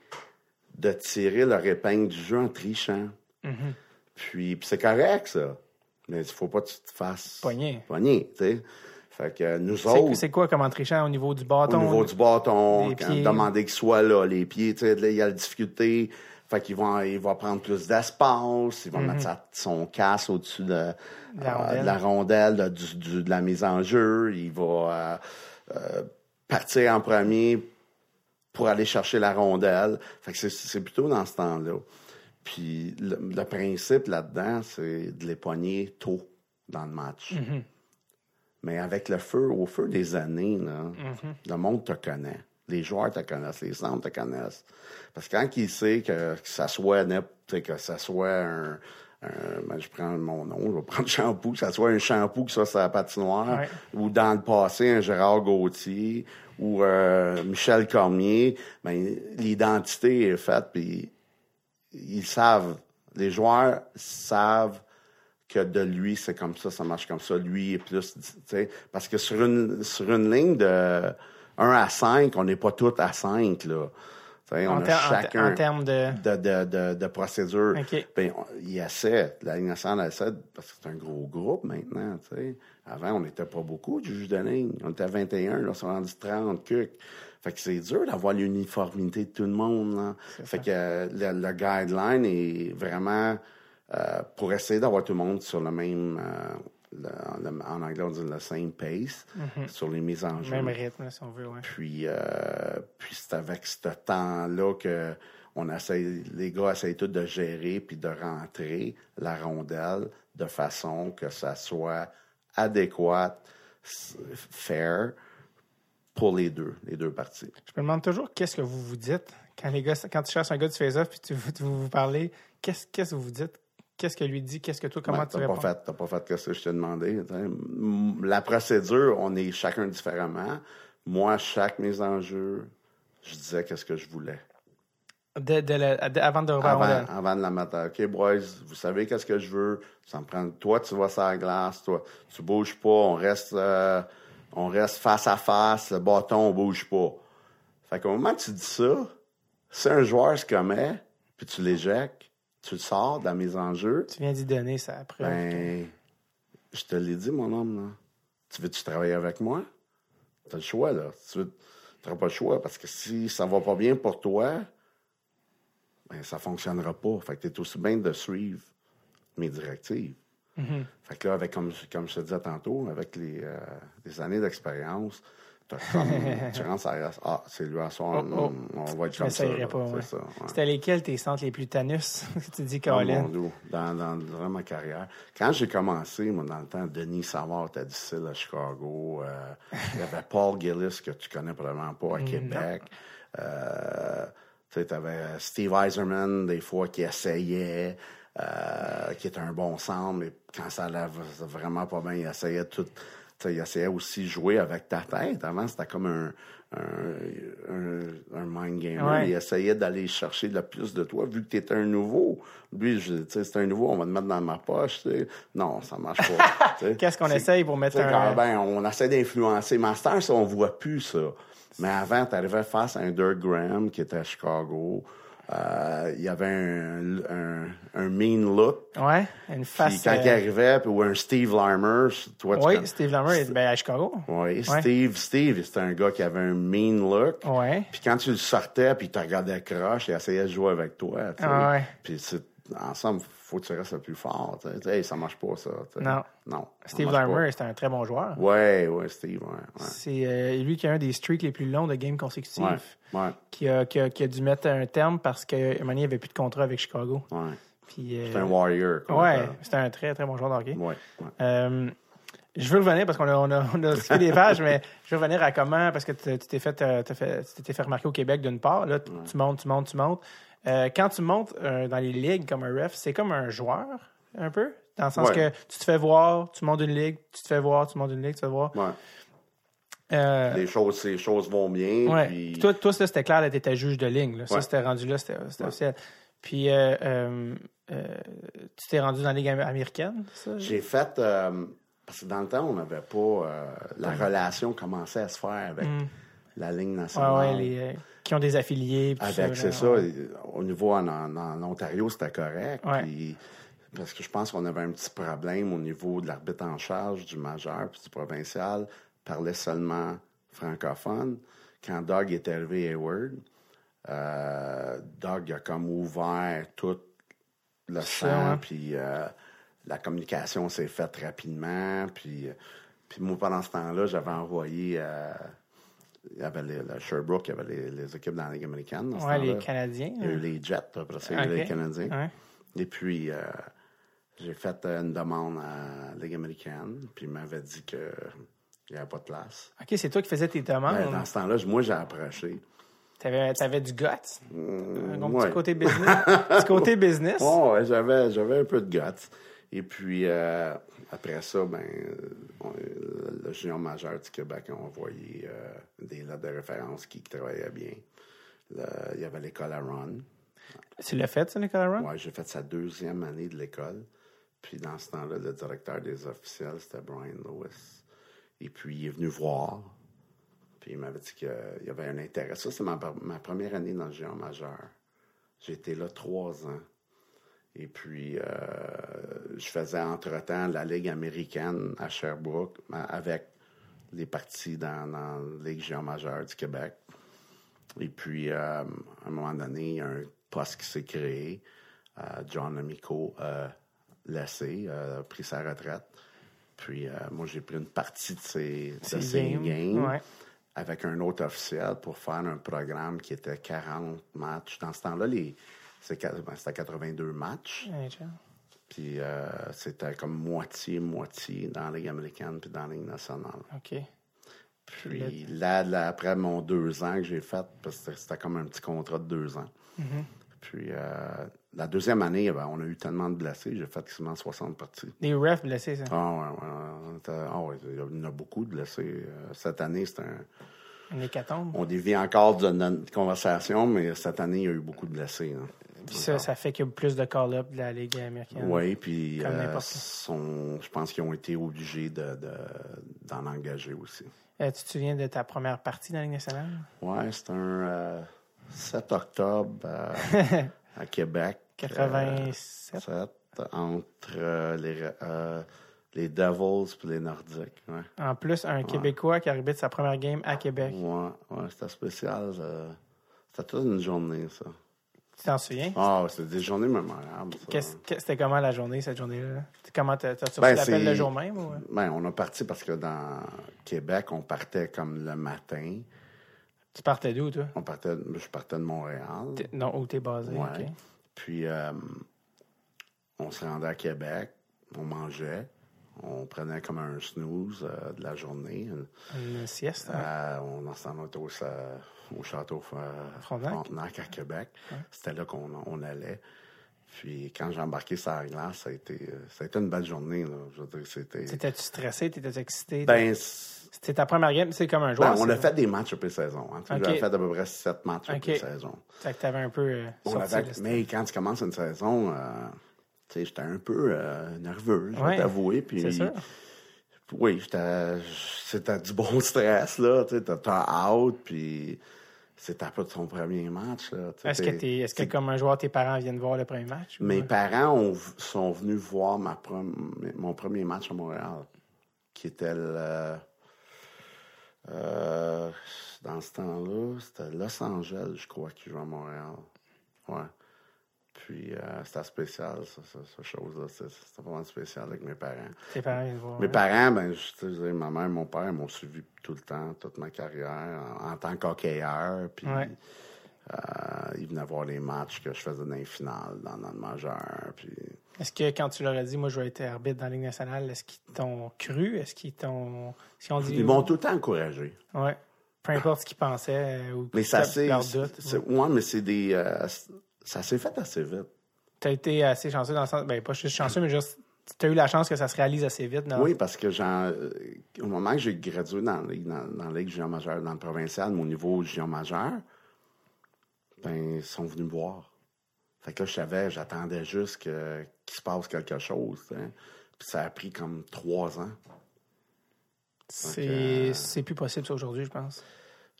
de tirer leur épingle du jeu en trichant. Puis, puis c'est correct, ça. Mais il faut pas que tu te fasses Pogner. pogner, tu sais. Fait que nous C'est- autres, C'est quoi comme entrichant au niveau du au bâton? niveau du bâton, les quand pieds. demander qu'il soit là, les pieds, tu sais, il y a la difficulté. Fait qu'il va, il va prendre plus d'espace, il va mettre sa- son casse au-dessus de, Mhm. La euh, rondelle. de la rondelle, de, du- du- de la mise en jeu. Il va euh, euh, partir en premier pour aller chercher la rondelle. Fait que c'est- c'est plutôt dans ce temps-là. Puis le, le principe là-dedans, c'est de les pogner tôt dans le match. Mhm. Mais avec le feu, au feu des années, là, Mhm. le monde te connaît. Les joueurs te connaissent, les centres te connaissent. Parce que quand il sait que, que ça soit que ça soit un, ben, je prends mon nom, je vais prendre shampoo, que ça soit un shampoo qui soit sur la patinoire, Ouais. ou dans le passé, un Gérard Gauthier, ou euh, Michel Cormier, ben, l'identité est faite, puis ils savent, les joueurs savent que de lui, c'est comme ça, ça marche comme ça. Lui est plus, tu sais, parce que sur une, sur une ligne de 1 à 5, on n'est pas tous à 5, là. Tu sais, on En, a chacun en termes de. de, de, de, de procédure. OK. Ben, il essaie, la ligne nationale essaie, parce que c'est un gros groupe maintenant, tu sais. Avant, on n'était pas beaucoup du juge de ligne. On était à 21, là, on s'est rendu 30, cuc. Fait que c'est dur d'avoir l'uniformité de tout le monde, là. Fait que euh, le, guideline est vraiment euh, pour essayer d'avoir tout le monde sur le même, euh, le- le- en anglais, on dit le same pace, sur les mises en jeu. Même rythme, si on veut. Puis, euh, puis c'est avec ce temps-là que on essaie, les gars essayent tous de gérer puis de rentrer la rondelle de façon que ça soit adéquat, s- fair pour les deux, les deux parties. Je me demande toujours qu'est-ce que vous vous dites quand les gars, quand tu cherches un gars du face-off puis tu, tu- vous vous parlez. Qu'est-ce qu'est-ce que vous vous dites? Qu'est-ce que lui dit? Qu'est-ce que toi, comment tu réponds? pas fait, t'as pas fait que ça je t'ai demandé. La procédure, on est chacun différemment. Moi, chaque mise en jeu, je disais qu'est-ce que je voulais. De- de la- de- avant de avant, avant de la mettre. OK, boys, vous savez qu'est-ce que je veux. Ça me prend. Toi, tu vas sur la glace. Toi, tu bouges pas. On reste, euh, on reste face à face. Le bâton, on bouge pas. Fait qu'au moment que tu dis ça, si un joueur se commet, puis tu l'éjectes, tu le sors de la mise en jeu, Tu viens d'y donner ça preuve. ben, je te l'ai dit, mon homme, là. Tu veux-tu travailler avec moi? T'as le choix, là. Tu veux... n'auras pas le choix, parce que si ça va pas bien pour toi, ben, ça fonctionnera pas. Fait que t'es aussi bien de suivre mes directives. Fait que là, avec, comme, comme je te disais tantôt, avec les, euh, les années d'expérience, (laughs) tu rentres à ah, c'est lui à soir, Oh, oh. on, on va être comme ça. là. pas. Ouais. ça, ouais. C'était lesquels tes centres les plus tanus (laughs) que tu dis, Oh, mon Colin? Dieu, dans, dans, durant ma carrière. Quand j'ai commencé, moi, dans le temps, Denis Savard était difficile à Chicago. Euh, il y avait Paul Gillis, que tu connais probablement pas, à Québec. Euh, tu sais, t'avais Steve Eiserman, des fois, qui essayait, euh, qui était un bon centre, mais quand ça allait vraiment pas bien, il essayait tout. il essayait aussi de jouer avec ta tête. Avant, c'était comme un, un, un, un mind gamer. Ouais. Il essayait d'aller chercher le plus de toi, vu que tu étais un nouveau. Lui, c'est un nouveau, on va te mettre dans ma poche. Non, ça marche pas. (laughs) Qu'est-ce qu'on essaye pour mettre un. ben, on essaie d'influencer. Master, ça, on voit plus ça. Mais avant, tu arrivais face à un Dirk Graham qui était à Chicago. Euh, il y avait un, un, un mean look. Ouais, une Puis face. quand il euh, arrivait, puis, ou un Steve Larmer, toi, tu Oui, connais- Steve Lammer est ben, à Chicago. Oui, Steve, Steve, c'était un gars qui avait un mean look. Ouais. Puis quand tu le sortais, puis il te regardait croche, il essayait de jouer avec toi. tu sais. Ah ouais. Puis c'est- ensemble, faut que tu restes le plus fort. tu sais. Tu sais, Hey, ça marche pas, ça. Non. Non. Steve Larmer, c'était un très bon joueur. Ouais, ouais, Steve, ouais. ouais. C'est euh, lui qui a un des streaks les plus longs de games consécutifs. Ouais, Qui, a, qui, a, qui a dû mettre un terme parce qu'à un moment donné, il n'y avait plus de contrat avec Chicago. ouais. Puis, euh, C'est un warrior, ouais, c'était un très, très bon joueur de hockey. Euh, je veux revenir parce qu'on a, on a, on a skippé des pages, mais je veux revenir à comment, parce que tu t'es fait, euh, fait, t'es fait remarquer au Québec d'une part. Là, tu montes, tu montes, tu montes. Euh, quand tu montes euh, dans les ligues comme un ref, c'est comme un joueur, un peu. Dans le sens Ouais. que tu te fais voir, tu montes une ligue, tu te fais voir, tu montes une ligue, tu te fais voir. Ouais. Euh, Les choses, les choses vont bien. ouais. Puis... Toi, toi, ça, c'était clair, tu étais juge de ligne. Là. Ça, c'était rendu là, c'était officiel. Puis, tu t'es rendu dans la Ligue am- américaine, ça? J'ai fait. parce que dans le temps, on n'avait pas. la relation commençait à se faire avec la ligne. Ouais, nationale. ouais, les, euh, qui ont des affiliés. Avec, c'est ça. ouais. Au niveau en, en- en Ontario, c'était correct. Puis- parce que je pense qu'on avait un petit problème au niveau de l'arbitre en charge du majeur puis du provincial. parlait seulement francophone. Quand Doug est arrivé à Hayward, euh, Doug a comme ouvert tout le champ, ouais. puis euh, la communication s'est faite rapidement. Puis, puis moi, pendant ce temps-là, j'avais envoyé... euh, il y avait les, le Sherbrooke, il y avait les, les équipes dans la Ligue américaine. ce Ouais, les. Canadiens. Il y a eu les Jets, après ça, les Canadiens. Ouais. Et puis, euh, j'ai fait euh, une demande à la Ligue américaine, puis il m'avait dit qu'il n'y avait pas de place. OK, c'est toi qui faisais tes demandes. Ben, dans ce temps-là, moi, j'ai approché. T'avais, t'avais du guts? un ouais. petit côté business? petit côté (laughs) business? Oh, ouais, j'avais, j'avais un peu de guts. Et puis, euh, après ça, ben, on- le junior majeur du Québec a envoyé euh, des lettres de référence qui travaillaient bien. Le- il y avait l'école à Ron. Tu l'as fait, ça, Nicolas Run? Ouais, j'ai fait sa deuxième année de l'école. Puis dans ce temps-là, le directeur des officiels, c'était Brian Lewis. Et puis il est venu voir. Puis il m'avait dit qu'il y avait un intérêt. Ça, c'est ma, ma première année dans le géant majeur. J'ai été là trois ans. Et puis, euh, je faisais entre-temps la Ligue américaine à Sherbrooke avec les partis dans, dans la Ligue géant majeure du Québec. Et puis, euh, à un moment donné, il y a un poste qui s'est créé. Euh, John Amico a laissé, a pris sa retraite. Puis, euh, moi, j'ai pris une partie de ces, de Ces ces games, games ouais. avec un autre officiel pour faire un programme qui était 40 matchs. Dans ce temps-là, les, ben, c'était 82 matchs. Puis, euh, c'était comme moitié-moitié dans la Ligue américaine puis dans la Ligue nationale. OK. Puis là, là, après mon deux ans que j'ai fait, parce que c'était comme un petit contrat de deux ans. Puis euh, la deuxième année, ben, on a eu tellement de blessés, j'ai fait quasiment 60 parties. Des refs blessés, ça? Ah ouais, ouais, ah il y en a beaucoup de blessés. Euh, Cette année, c'est un. Un hécatombe? On dévie encore de notre conversation, mais cette année, il y a eu beaucoup de blessés. hein. Puis ça, ça fait qu'il y a plus de call-up de la Ligue américaine. Oui, puis euh, sont- je pense qu'ils ont été obligés de, de- d'en engager aussi. Euh, tu te souviens de ta première partie dans la Ligue nationale? Ouais, c'est un euh, 7 octobre euh, (laughs) à Québec. 87. Euh, 7, entre les, les Devils et les Nordiques. Ouais, En plus, un Québécois qui arbitre sa première game à Québec. ouais, ouais c'était spécial. c'était toute une journée, ça. Tu t'en souviens? Ah, c'était des journées mémorables. C'était comment la journée, cette journée-là? Comment t'as- t'as-tu Ben, reçu l'appel c'est- le jour même? Ou... Ben, on a parti parce que dans Québec, on partait comme le matin. Tu partais d'où, toi? On partait, je partais de Montréal. Non, où t'es basé? Ouais. Puis, euh, on se rendait à Québec, on mangeait, on prenait comme un snooze euh, de la journée. Une sieste? hein? Euh, on s'en allait au, au château Frontenac? Frontenac à Québec. C'était là qu'on on allait. Puis quand j'ai embarqué sur la glace, ça a été, euh, ça a été une belle journée. Là. Je veux dire, c'était. T'étais-tu stressé? T'étais excité? Ben, c'est- C'était ta première game? C'est comme un joueur. ben, on a c'est- fait des matchs après saison. Hein. Tu sais, Ok. J'avais fait à peu près sept matchs Ok. après saison. Fait que t'avais un peu euh, On avait- mais quand tu commences une saison, euh, tu sais, j'étais un peu euh, nerveux, je vais t'avouer. Puis, c'est. Oui, c'était du bon (laughs) stress, là. Tu sais, t'as- out, puis c'était pas ton premier match, là. Tu sais, Est-ce que, t'es- t'es, est-ce que comme un joueur, tes parents viennent voir le premier match? Mes parents ont sont venus voir ma mon premier match à Montréal, qui était le. euh, dans ce temps-là, c'était Los Angeles, je crois, qui jouait à Montréal. Ouais. Puis euh, c'était spécial, ça, ça, cette chose-là. C'était vraiment spécial avec mes parents. Tes parents viennent voir. Mes hein? parents, ben, je, dire, ma mère et mon père m'ont suivi tout le temps, toute ma carrière, en, en tant qu'hockeyeur. Puis Ouais. euh, ils venaient voir les matchs que je faisais dans les finales, dans, dans le majeur. Puis Est-ce que quand tu leur as dit, moi, je vais être arbitre dans la Ligue nationale, est-ce qu'ils t'ont cru? Est-ce qu'ils t'ont. Ont dit. ils m'ont tout le temps encouragé. Ouais. Peu importe ce qu'ils pensaient euh, ou Mais ça c'est- Ouais, mais c'est des. euh, ça s'est fait assez vite. Tu as été assez chanceux dans le sens. Ben, pas juste chanceux, mais juste. Tu as eu la chance que ça se réalise assez vite. Dans... Oui, parce que euh, au moment que j'ai gradué dans la Ligue, dans, dans la Ligue junior majeure, dans le provincial, mon niveau junior majeur, ben, ils sont venus me voir. Fait que là, je savais, j'attendais juste qu'il se passe quelque chose. Puis ça a pris comme trois ans. C'est euh, c'est plus possible, ça, aujourd'hui, je pense.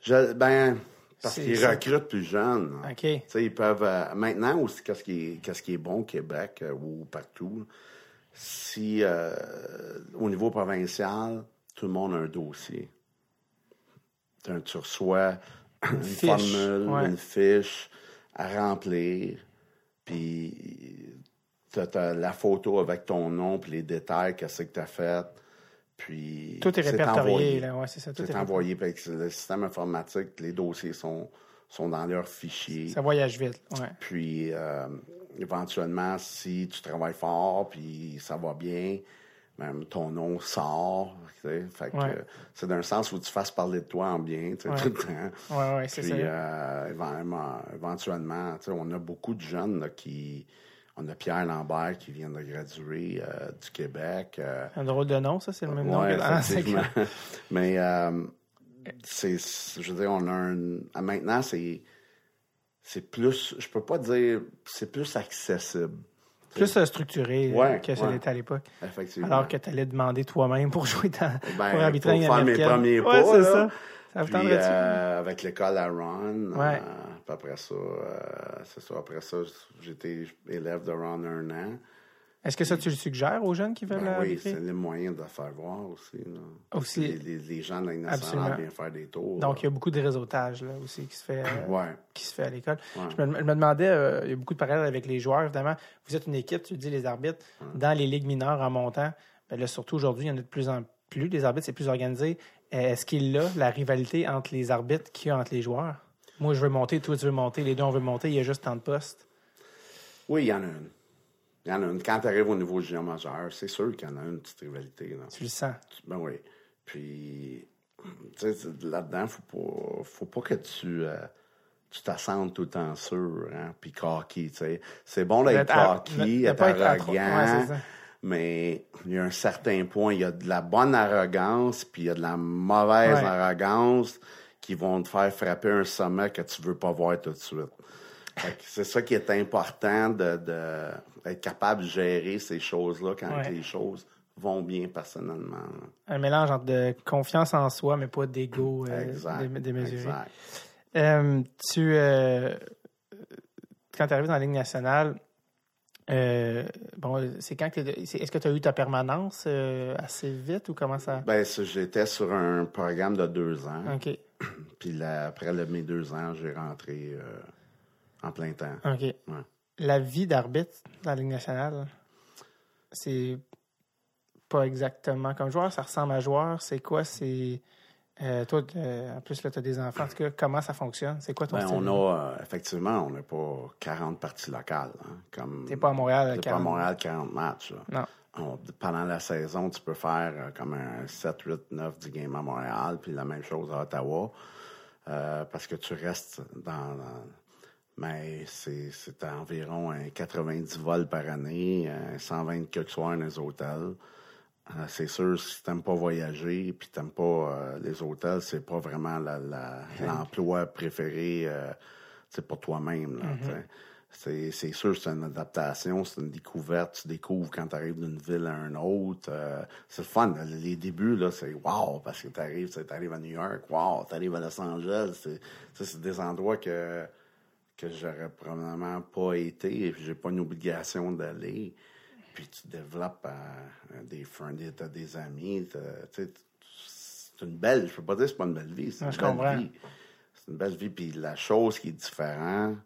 Je, ben, parce qu'ils recrutent plus jeunes. OK. Ils peuvent. euh, maintenant, aussi, qu'est-ce qui, qui est bon au Québec euh, ou partout, si euh, au niveau provincial, tout le monde a un dossier. Tu tu reçois une fiche, formule, ouais. une fiche à remplir, puis tu as, la photo avec ton nom, puis les détails, qu'est-ce que tu as fait. Puis Tout est c'est répertorié, envoyé. Ouais, c'est ça. Tout est C'est envoyé. Que le système informatique, les dossiers sont, sont dans leurs fichiers. Ça voyage vite. Ouais. Puis, euh, éventuellement, si tu travailles fort, puis ça va bien, même ton nom sort. tu sais. Fait que, Ouais. c'est d'un sens où tu fasses parler de toi en bien, tu sais, Ouais. tout le temps. Ouais, ouais, c'est Puis, ça. euh, éventuellement, éventuellement, tu sais, on a beaucoup de jeunes là, qui... On a Pierre Lambert qui vient de graduer euh, du Québec. euh, Un drôle de nom, ça, c'est le même nom que. (laughs) Mais euh, c'est, je veux dire, on a un. Maintenant, c'est, c'est plus. Je peux pas dire. C'est plus accessible. Plus structuré Ouais, que ouais. l'était à l'époque. Effectivement. Alors que tu allais demander toi-même pour jouer dans, Ben, pour arbitrer pour faire mes premiers pas, c'est là. ça. Ça Puis, avec l'école à Ron. Puis après ça, euh, c'est ça. Après ça, j'étais élève de Ron un an. Est-ce que ça, tu le suggères aux jeunes qui veulent Ben oui, c'est le moyen de le faire voir aussi. là. Aussi. Les, les, les gens de la viennent faire des tours. Donc, il y a beaucoup de réseautage là, aussi qui se fait, euh, (laughs) Ouais. qui se fait à l'école. Ouais. Je, me, je me demandais, euh, il y a beaucoup de parallèles avec les joueurs, évidemment. Vous êtes une équipe, tu dis, les arbitres, dans les ligues mineures en montant. Ben là, surtout aujourd'hui, il y en a de plus en plus. Les arbitres, c'est plus organisé. Est-ce qu'il y a la rivalité entre les arbitres qu'il y a entre les joueurs? Moi, je veux monter, toi, tu veux monter, les deux, on veut monter, il y a juste tant de postes. Oui, il y en a une. Il y en a une. Quand tu arrives au niveau junior majeur, c'est sûr qu'il y en a une petite rivalité. Là. Tu le sens. Ben oui. Puis, là-dedans, faut pas, faut pas que tu, euh, tu t'assentes tout le temps sûr, hein, puis cocky, tu sais. C'est bon d'être cocky, être arrogant, ouais, mais il y a un certain point, il y a de la bonne arrogance, puis il y a de la mauvaise Ouais. arrogance qui vont te faire frapper un sommet que tu veux pas voir tout de suite. C'est ça qui est important de, de être capable de gérer ces choses-là quand Ouais. les choses vont bien personnellement. là. Un mélange entre de confiance en soi, mais pas d'ego euh, démesuré. exact. Euh, tu, euh, quand tu arrives dans la Ligue nationale, euh, bon, c'est quand que est-ce que tu as eu ta permanence euh, assez vite ou comment ça? Ben, ça, j'étais sur un programme de deux ans. OK. (clears throat) Puis là, après le- mes deux ans, j'ai rentré euh, en plein temps. OK. La vie d'arbitre dans la Ligue nationale, c'est pas exactement comme joueur. Ça ressemble à joueur. C'est quoi? C'est. euh, toi, euh, en plus, là, tu as des enfants. En tout cas, comment ça fonctionne? C'est quoi ton Ben, style? on a, euh, effectivement, on n'a pas 40 parties locales. hein, comme T'es pas à Montréal. T'es pas à 40. Montréal 40 matchs. là. Non. On- pendant la saison, tu peux faire euh, comme un 7, 8, 9 du game à Montréal, puis la même chose à Ottawa, euh, parce que tu restes dans... dans- mais c'est environ un 90 vols par année, un 120 quelques soirs dans les hôtels. Euh, c'est sûr, si t'aimes pas voyager, puis t'aimes pas euh, les hôtels, c'est pas vraiment la- la- l'emploi préféré euh, pour toi-même. sais. C'est sûr, c'est une adaptation, c'est une découverte. Tu découvres quand tu arrives d'une ville à une autre. euh, c'est le fun. Les débuts, là, c'est wow, parce que tu arrives, à New York, wow, tu arrives à Los Angeles. C'est des endroits que, que j'aurais probablement pas été et puis j'ai pas une obligation d'aller. Puis tu développes euh, des friends, t'as des amis. C'est une belle, je peux pas dire que c'est pas une belle vie, c'est une je belle vie. C'est une belle vie. Puis la chose qui est différente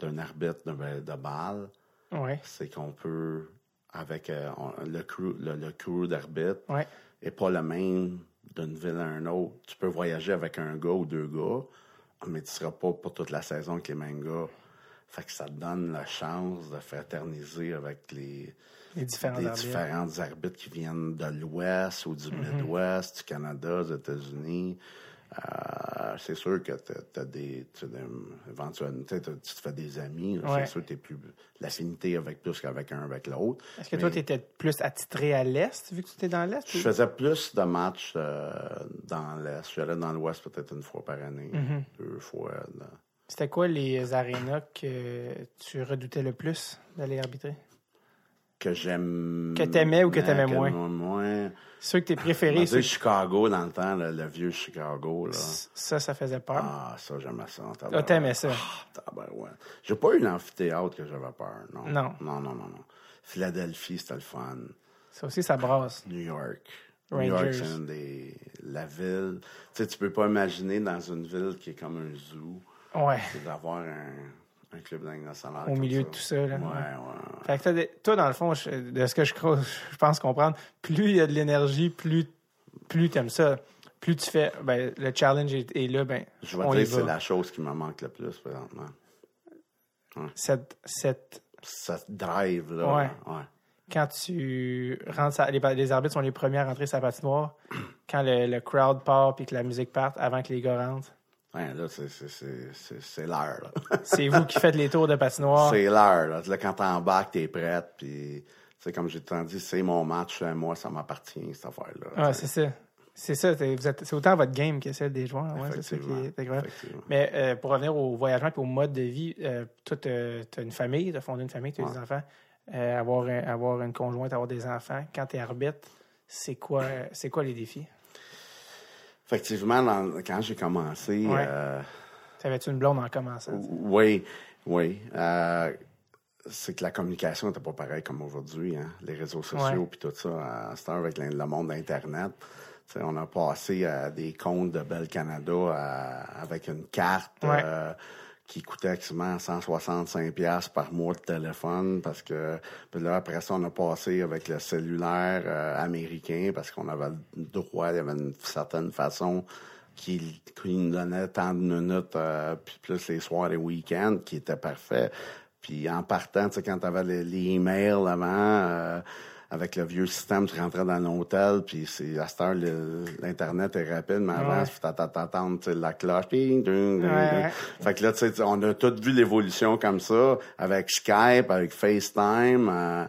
d'un arbitre de, de balle, Ouais. c'est qu'on peut, avec euh, on- le crew, le, le crew d'arbitre, Ouais. est pas le même d'une ville à une autre. Tu peux voyager avec un gars ou deux gars, mais tu seras pas pour toute la saison avec les mêmes gars. Fait que ça te donne la chance de fraterniser avec les, Les différents arbitres. différents arbitres qui viennent de l'Ouest ou du Midwest, du Canada, des États-Unis. Euh, c'est sûr que tu as des. éventuellement, tu te fais des amis. Ouais. C'est sûr que tu plus l'affinité avec plus qu'avec un avec l'autre. Est-ce que toi, tu étais plus attitré à l'Est, vu que tu étais dans l'Est? Je faisais plus de matchs euh, dans l'Est. Je suis allé dans l'Ouest peut-être une fois par année, Mm-hmm. deux fois. là. C'était quoi les arénas que tu redoutais le plus d'aller arbitrer? Que j'aime. Que t'aimais ou que t'aimais moins? moins. Ceux que t'es préférés, ceux- Chicago dans le temps, le, le vieux Chicago. Là. ça, ça faisait peur. Ah, ça, j'aimais ça. Ah, t'aimais ça. Ah, tabarouette. J'ai pas eu l'amphithéâtre que j'avais peur, non. Non. Non, non, non, non. Philadelphie, c'était le fun. Ça aussi, ça brasse. New York. Rangers. New York, c'est une des... La ville... Tu sais, tu peux pas imaginer dans une ville qui est comme un zoo, Ouais. c'est d'avoir un, un club de Ligue nationale Au milieu ça. de tout ça, là. Ouais, ouais. Fait que toi, des- toi, dans le fond, je- de ce que je, je pense comprendre, plus il y a de l'énergie, plus, plus tu aimes ça. Plus tu fais, ben, le challenge est, est là, ben, Je vais on te dire, c'est va. la chose qui me manque le plus présentement. Cette, cette, drive, là. Ouais. ouais. quand tu rentres, sa- les, les arbitres sont les premiers à rentrer sa patinoire, (clears throat) quand le, le crowd part puis que la musique parte avant que les gars rentrent. Ouais, là, c'est- c'est- c'est c'est- c'est l'heure. (laughs) C'est vous qui faites les tours de patinoire. C'est l'heure. Là. Là, quand t'embarques, t'es prête. Puis, sais, comme j'ai tant dit, c'est mon match, c'est moi, ça m'appartient, cette affaire-là. Ah, c'est ça. C'est ça. C'est autant votre game que celle des joueurs. Ouais, c'est ça qui est. Mais euh, pour revenir au voyagement et au mode de vie, euh, toi, tu as une famille, tu as fondé une famille, tu as des enfants. Euh, avoir, un- avoir une conjointe, avoir des enfants. Quand tu es arbitre, c'est quoi, c'est quoi les défis? Effectivement, dans- quand j'ai commencé, Ouais. euh, T'avais-tu une blonde en commençant? oui, oui. euh, c'est que la communication n'était pas pareille comme aujourd'hui. Hein? Les réseaux sociaux puis tout ça, à cette heure, avec le monde d'Internet. on a passé à des comptes de Bell Canada à- avec une carte Ouais. euh, qui coûtait actuellement 165$ piastres par mois de téléphone parce que puis là après ça on a passé avec le cellulaire euh, américain parce qu'on avait le droit il y avait une certaine façon qui, qui nous donnait tant de minutes euh, puis plus les soirs et week-ends qui était parfait puis en partant tu sais quand t'avais les, les emails avant euh, avec le vieux système, tu rentrais dans l'hôtel, puis c'est à cette heure, l'Internet est rapide, mais avant, Ouais. tu t'attends la cloche, ding, ding, ding, Ouais. Fait que là, tu sais, on a tous vu l'évolution comme ça, avec Skype, avec FaceTime. euh,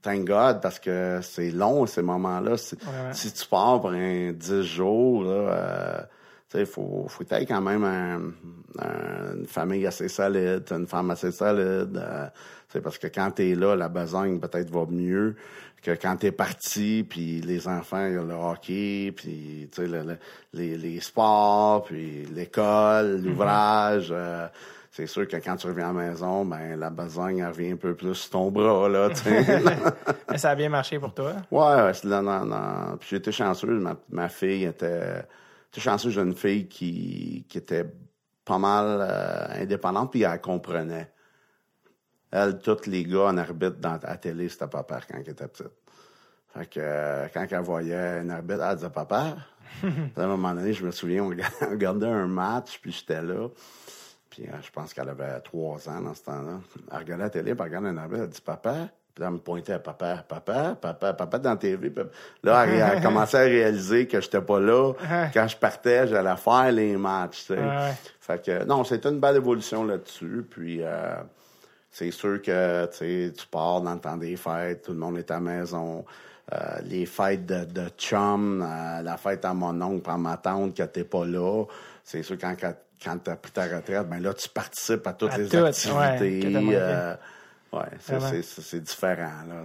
thank God, parce que c'est long, ces moments-là. Si, Ouais, ouais. si tu pars pour un 10 jours, là, euh, il faut, faut être quand même un- un- une famille assez solide, une femme assez solide. euh, sais, parce que quand t'es là, la besogne peut-être va mieux que quand t'es parti, puis les enfants, il y a le hockey, puis le- le- les, les sports, puis l'école, l'ouvrage. euh, c'est sûr que quand tu reviens à la maison, ben la besogne elle revient un peu plus sur ton bras, là. (laughs) Mais ça a bien marché pour toi? Ouais, ouais, c'est là, non, non. Puis j'étais chanceux, ma, ma fille était. J'étais chanceux, j'ai une fille qui, qui était pas mal euh, indépendante, puis elle comprenait. Elle, tous les gars en arbitre dans, à la télé, c'était papa quand elle était petite. Fait que euh, quand elle voyait un arbitre, elle disait papa. (laughs) À un moment donné, je me souviens, on regardait- on regardait un match, puis j'étais là. Puis euh, je pense qu'elle avait trois ans dans ce temps-là. Elle regardait la télé, puis elle regardait un arbitre, elle dit papa. Puis là, elle me pointait à papa, papa, papa, papa dans la TV. Là, elle, elle commençait à réaliser que j'étais pas là. Quand je partais, j'allais faire les matchs. tu sais. Ouais. Fait que non, c'était une belle évolution là-dessus. Puis euh, c'est sûr que tu sais, tu pars dans le temps des fêtes, tout le monde est à la maison. Euh, les fêtes de, de chum, euh, la fête à mon oncle, à ma tante, que t'es pas là. C'est sûr quand, quand, t'as pris ta retraite, ben là, tu participes à toutes À les ouais, activités. ouais, Vraiment. c'est, différent, là.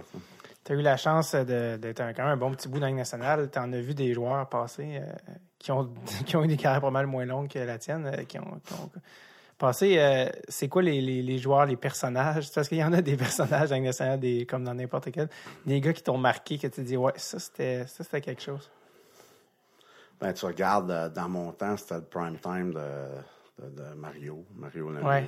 Tu as eu la chance d'être un- quand même un bon petit bout dans Ligue nationale. Tu en as vu des joueurs passer euh, qui, ont, (laughs) qui ont eu des carrières pas mal moins longues que la tienne, euh, qui, ont, qui ont passé. euh, c'est quoi les, les, les joueurs, les personnages? Parce qu'il y en a des (laughs) personnages dans Ligue nationale, des, comme dans n'importe quel. Des gars qui t'ont marqué, que tu dis, ouais, ça c'était, ça, c'était quelque chose. Ben, tu regardes, dans mon temps, c'était le prime time de, de, de Mario, Mario Lemieux. Ouais.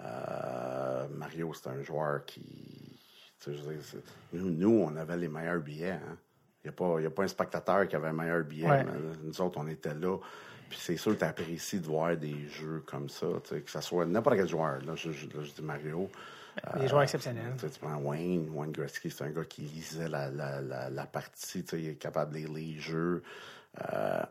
Euh, Mario, c'est un joueur qui... je veux dire, nous, nous, on avait les meilleurs billets. Hein. Il n'y a, a pas un spectateur qui avait un meilleur billet. Ouais. nous autres, on était là. Puis c'est sûr que tu apprécies de voir des jeux comme ça. Que ce soit n'importe quel joueur. Là, je, je- là, je dis Mario. Des joueurs exceptionnels. Tu prends Wayne, Wayne Gretzky, c'est un gars qui lisait la, la, la, la partie, tu sais, il est capable de lire les jeux. Euh,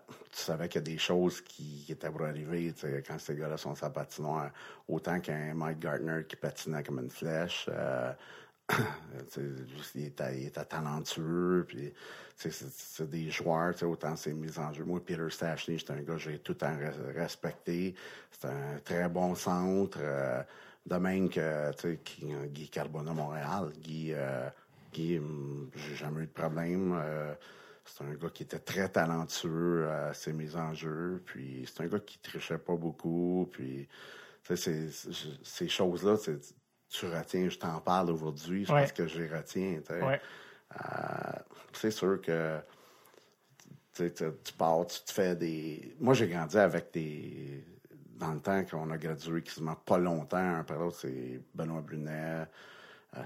savais qu'il y a des choses qui étaient pour arriver, quand ces gars-là sont la patinoire. Autant qu'un Mike Gardner qui patinait comme une flèche. euh, (coughs) il, était, talentueux, puis c'est des joueurs, autant c'est mis en jeu. Moi, Peter Stachny, j'étais un gars que j'ai tout res- respecté. C'est un très bon centre. euh, de même que, Guy Carbona Montréal. Guy, euh, Guy, hum, j'ai jamais eu de problème. euh, c'est un gars qui était très talentueux à ses mises en jeu. Puis c'est un gars qui trichait pas beaucoup. Puis, c'est- ces choses-là, tu retiens, je t'en parle aujourd'hui, c'est Ouais. parce que je les retiens. Ouais. Euh, c'est sûr que tu, pars, tu te fais des. Moi, j'ai grandi avec des. Dans le temps qu'on a gradué quasiment pas longtemps, un par l'autre, c'est Benoît Brunet,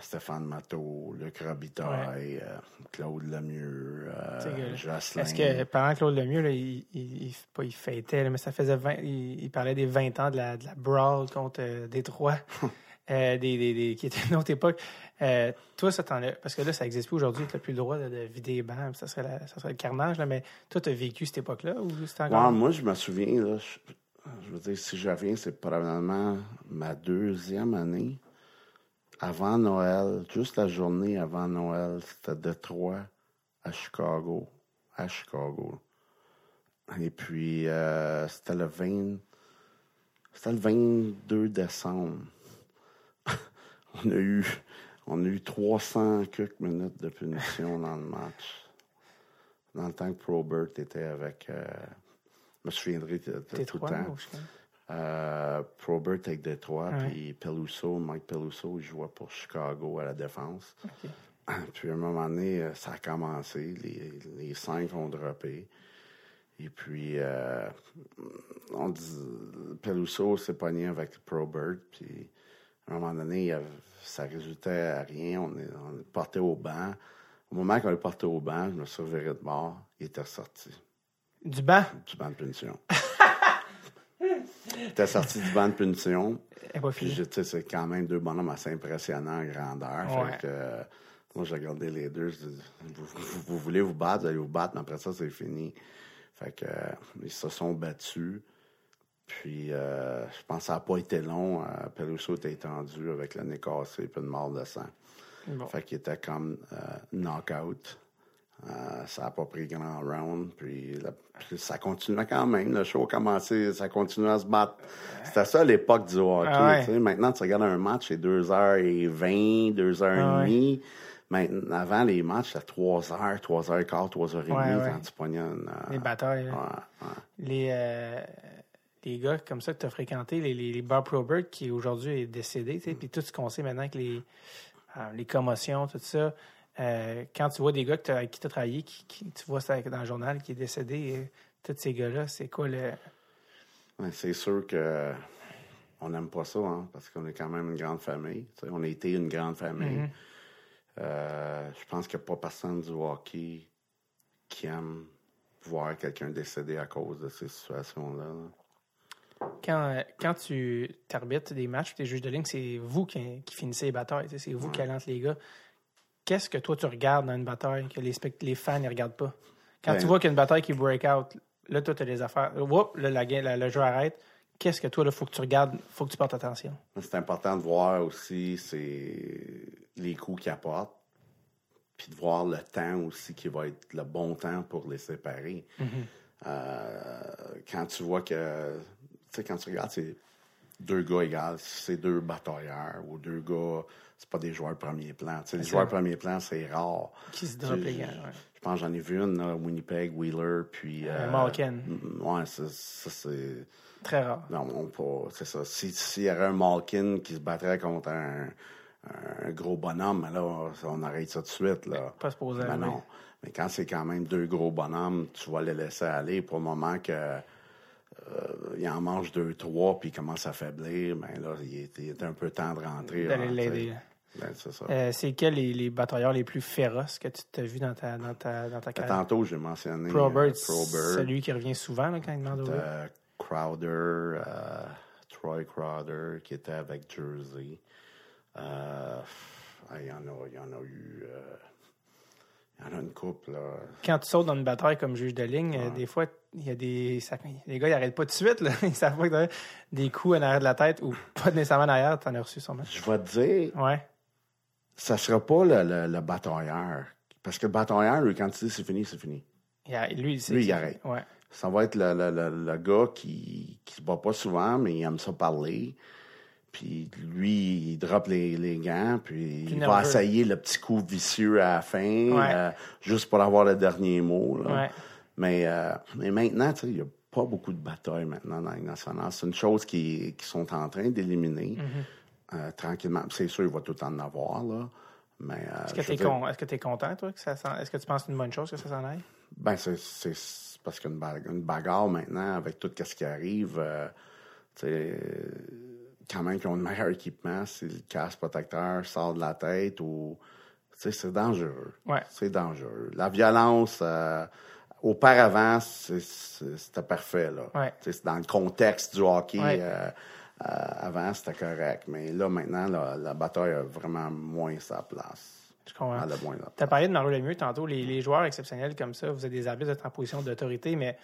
Stéphane Matteau, Luc Robitaille, euh, Claude Lemieux, euh, Jocelyn. Est-ce que pendant Claude Lemieux, là, il, il, il- pas il fêtait, là, mais ça faisait 20, il, parlait des 20 ans de la, de la brawl contre euh, Détroit, (laughs) euh, des, des, des- qui était une autre époque. Euh, toi, ça t'en parce que là, ça n'existe plus aujourd'hui, tu n'as plus le droit de, de vider les bancs, ça serait, la- ça serait le carnage, là, mais toi, tu as vécu cette époque-là ou c'était encore. Ouais, moi, je me souviens, là, je, je veux dire, si je reviens, c'est probablement ma deuxième année. Avant Noël, juste la journée avant Noël, c'était Détroit à Chicago. À Chicago. Et puis, euh, c'était le 20... C'était le 22 décembre. (laughs) on a eu... On a eu 300 quelques minutes de punition dans le match. Dans le temps que Probert était avec... euh, je me souviendrai de, de tout le temps. Euh, Probert avec Détroit, puis Peluso, Mike Peluso, il jouait pour Chicago à la défense. (clears throat) Puis à un moment donné, euh, ça a commencé, les, les cinq ont droppé. Et puis, euh, on dit, Peluso s'est pogné avec Probert, puis à un moment donné, avait- ça résultait à rien. On est, on au banc. Au moment qu'on est porté au banc, je me suis reviré de bord, il était sorti Du banc, du banc de punition. (laughs) il était sorti du banc de punition. elle Puis, c'est quand même deux bonhommes assez impressionnants en grandeur. Ouais. Fait que, euh, moi, j'ai regardé les deux. Je dis, vous, vous- vous voulez vous battre, vous allez vous battre, mais après ça, c'est fini. Fait que, euh, ils se sont battus. Puis, euh, je pense que ça n'a pas été long. Peluso était étendu avec le nez cassé et une mort de sang. Bon. Fait qu'il était comme knockout. Euh, ça n'a pas pris grand round. Puis, la- puis ça continuait quand même. Le show a commencé, ça continuait à se battre. C'était ça l'époque du hockey. Ah ouais. Maintenant, tu regardes un match, c'est 2h20, 2h30. Maintenant, avant les matchs, c'était 3h, 3h15, 3h30 Ouais, ouais. quand tu pognais euh, Les batailles. ouais, les, euh, les gars comme ça que tu as fréquenté, les, les, les Bob Probert qui aujourd'hui est décédé, sais, puis tout ce qu'on sait maintenant avec les, euh, les commotions, tout ça, euh, quand tu vois des gars que avec qui tu as travaillé, qui, qui- tu vois ça dans le journal, qui est décédé, euh, tous ces gars-là, c'est quoi le. Ouais, c'est sûr que on n'aime pas ça, hein, parce qu'on est quand même une grande famille. tu. On a été une grande famille. Mhm. Euh, je pense qu'il n'y a pas personne du hockey qui aime voir quelqu'un décéder à cause de ces situations-là. là. Quand, euh, quand tu arbitres des matchs, tes juges de ligne, c'est vous qui, qui finissez les batailles. tu C'est vous qui alente les gars. Qu'est-ce que toi, tu regardes dans une bataille que les, fans ne regardent pas? Quand Ben- tu vois qu'il y a une bataille qui break out, là, toi, tu as des affaires. Whoop, là, la ga- la- le jeu arrête. Qu'est-ce que toi, il faut que tu regardes, faut que tu portes attention? C'est important de voir aussi c'est les coups qu'ils apportent, puis de voir le temps aussi qui va être le bon temps pour les séparer. Euh, quand tu vois que, tu sais, quand tu regardes, c'est deux gars égales, si c'est deux batailleurs ou deux gars, c'est pas des joueurs de premier plan. Tu sais, les joueurs de premier plan, c'est rare. Qui se drop les gars, je- ouais. Je pense que j'en ai vu une, là, Winnipeg, Wheeler, puis... Euh, euh, Malkin. Ouais, ça, c'est... Très rare. Non, on pas. C'est ça. Si- S'il y avait un Malkin qui se battrait contre un, un gros bonhomme, ben là, on arrête ça de suite. Là. Pas supposé Ben arriver. non. Mais quand c'est quand même deux gros bonhommes, tu vas les laisser aller pour le moment que il en mange deux, trois, puis il commence à faiblir, ben là, il est, il est un peu temps de rentrer. D'aller là, l'aider. Ben, c'est. Euh, quels les, les batailleurs les plus féroces que tu t'as vu dans ta, dans ta, dans ta carrière? Tantôt, j'ai mentionné Probert, euh, Probert. celui qui revient souvent là, quand il demande. Euh, Crowder, euh, Troy Crowder, qui était avec Jersey. Euh, il y en a, y en a eu. euh, il y en a une couple, là. Quand tu sautes dans une bataille comme juge de ligne, euh, des fois, il y a des. ça- les gars, ils n'arrêtent pas tout de suite. Là. (laughs) Ils savent pas que t'as des coups en arrière de la tête ou pas nécessairement en arrière, tu en as reçu sûrement. Je vais te dire, Ouais. ça sera pas le, le, le batailleur. Parce que le batailleur, lui, quand il dit c'est fini, c'est fini. Il a- lui, il Lui, arrête. Ouais. Ça va être le, le, gars qui qui se bat pas souvent, mais il aime ça parler. Puis lui, il drop les, les gants, puis il va essayer le petit coup vicieux à la fin, Ouais. euh, juste pour avoir le dernier mot. là. Ouais. Mais, euh, mais maintenant, il n'y a pas beaucoup de batailles maintenant dans les nationale. C'est une chose qui, qui sont en train d'éliminer Mm-hmm. euh, tranquillement. C'est sûr, il va tout en avoir, là. Mais, euh, Est-ce que tu es, dire, est-ce que t'es content, toi? Que ça s'en- Est-ce que tu penses que c'est une bonne chose que ça s'en aille? Ben, c'est, parce qu'une une bagarre maintenant, avec tout ce qui arrive, euh, quand même qu'ils ont le meilleur équipement, si le casque protecteur sort de la tête ou. C'est dangereux. Ouais. C'est dangereux. La violence, euh, auparavant, c'était parfait, là. Ouais. C'est dans le contexte du hockey. Ouais. euh, euh, avant, c'était correct. Mais là, maintenant, la, la bataille a vraiment moins sa place. Je comprends. Tu as parlé de Mario Lemieux tantôt, les, les joueurs exceptionnels comme ça, vous êtes des arbitres, vous êtes en position d'autorité, mais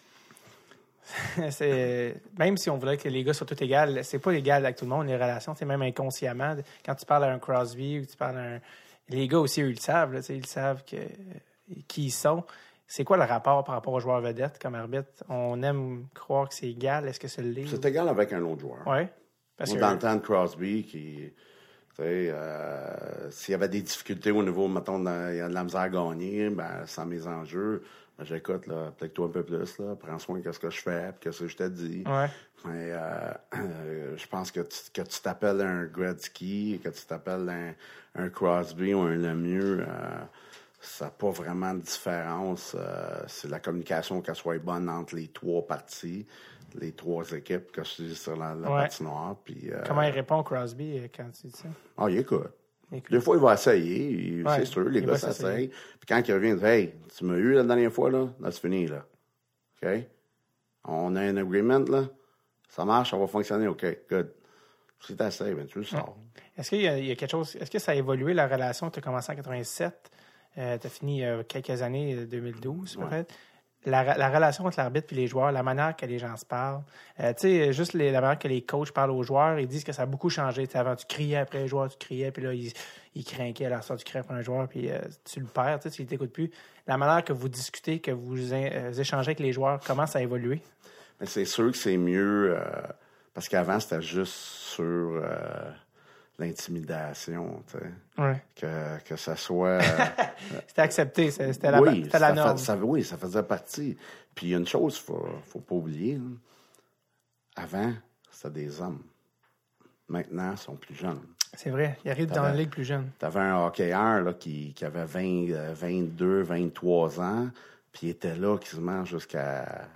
(laughs) même si on voudrait que les gars soient tous égaux, c'est pas égal avec tout le monde, les relations, c'est même inconsciemment. Quand tu parles à un Crosby ou tu parles à un. Les gars aussi, eux, ils le savent, là, ils savent que, qui ils sont. C'est quoi le rapport par rapport aux joueurs vedettes comme arbitre? On aime croire que c'est égal. Est-ce que c'est le livre? C'est égal avec un autre joueur. Oui. Parce Moi, que dans le temps de Crosby, qui, tu sais, euh, s'il y avait des difficultés au niveau, mettons, de- il y a de la misère à gagner, ben, sans mes enjeux, ben, j'écoute, là, applique-toi un peu plus, là, prends soin de ce que je fais, puis qu'est-ce que je te dis. Ouais. Mais euh, euh, je pense que tu, que tu t'appelles un Gretzky, que tu t'appelles un, un Crosby ou un Lemieux, euh, ça n'a pas vraiment de différence. euh, c'est la communication qu'elle soit bonne entre les trois parties, les trois équipes que je dis sur la, la Ouais. patinoire. Puis, euh, comment il répond Crosby euh, quand tu dis ça? ah, il écoute. Écoute. Des fois, il va essayer. Ouais, c'est sûr, les il gars s'essayent. Puis quand il revient, il dit Hey, tu m'as eu la dernière fois, là, là c'est fini, là. OK? On a un agreement, là. Ça marche, ça va fonctionner, OK, good. Si tu essaies, ben, tu le sors. Est-ce qu'il y, a- il y a quelque chose. Est-ce que ça a évolué la relation? Tu as commencé en 87, tu as fini euh, quelques années, euh, 2012 peut-être. La, la relation entre l'arbitre et les joueurs, la manière que les gens se parlent. Euh, tu sais, juste les- la manière que les coachs parlent aux joueurs, ils disent que ça a beaucoup changé. Tu sais, avant, tu criais après les joueurs, tu criais, puis là, ils, ils craquaient, alors ça, tu criais après un joueur, puis euh, tu le perds, tu sais, tu t'écoutes plus. La manière que vous discutez, que vous euh, échangez avec les joueurs, comment ça a évolué? C'est sûr que c'est mieux, euh, parce qu'avant, c'était juste sur euh, l'intimidation, tu sais. Ouais. Que, que ça soit. euh, (laughs) C'était accepté, c'était la, oui, c'était la norme. fait- ça- oui, ça faisait partie. Puis il y a une chose qu'il faut, faut pas oublier. Avant, c'était des hommes. Maintenant, ils sont plus jeunes. C'est vrai, il arrive dans la ligue plus jeune. Tu avais un hockeyeur là, qui, qui avait 20, euh, 22, 23 ans, puis il était là quasiment jusqu'à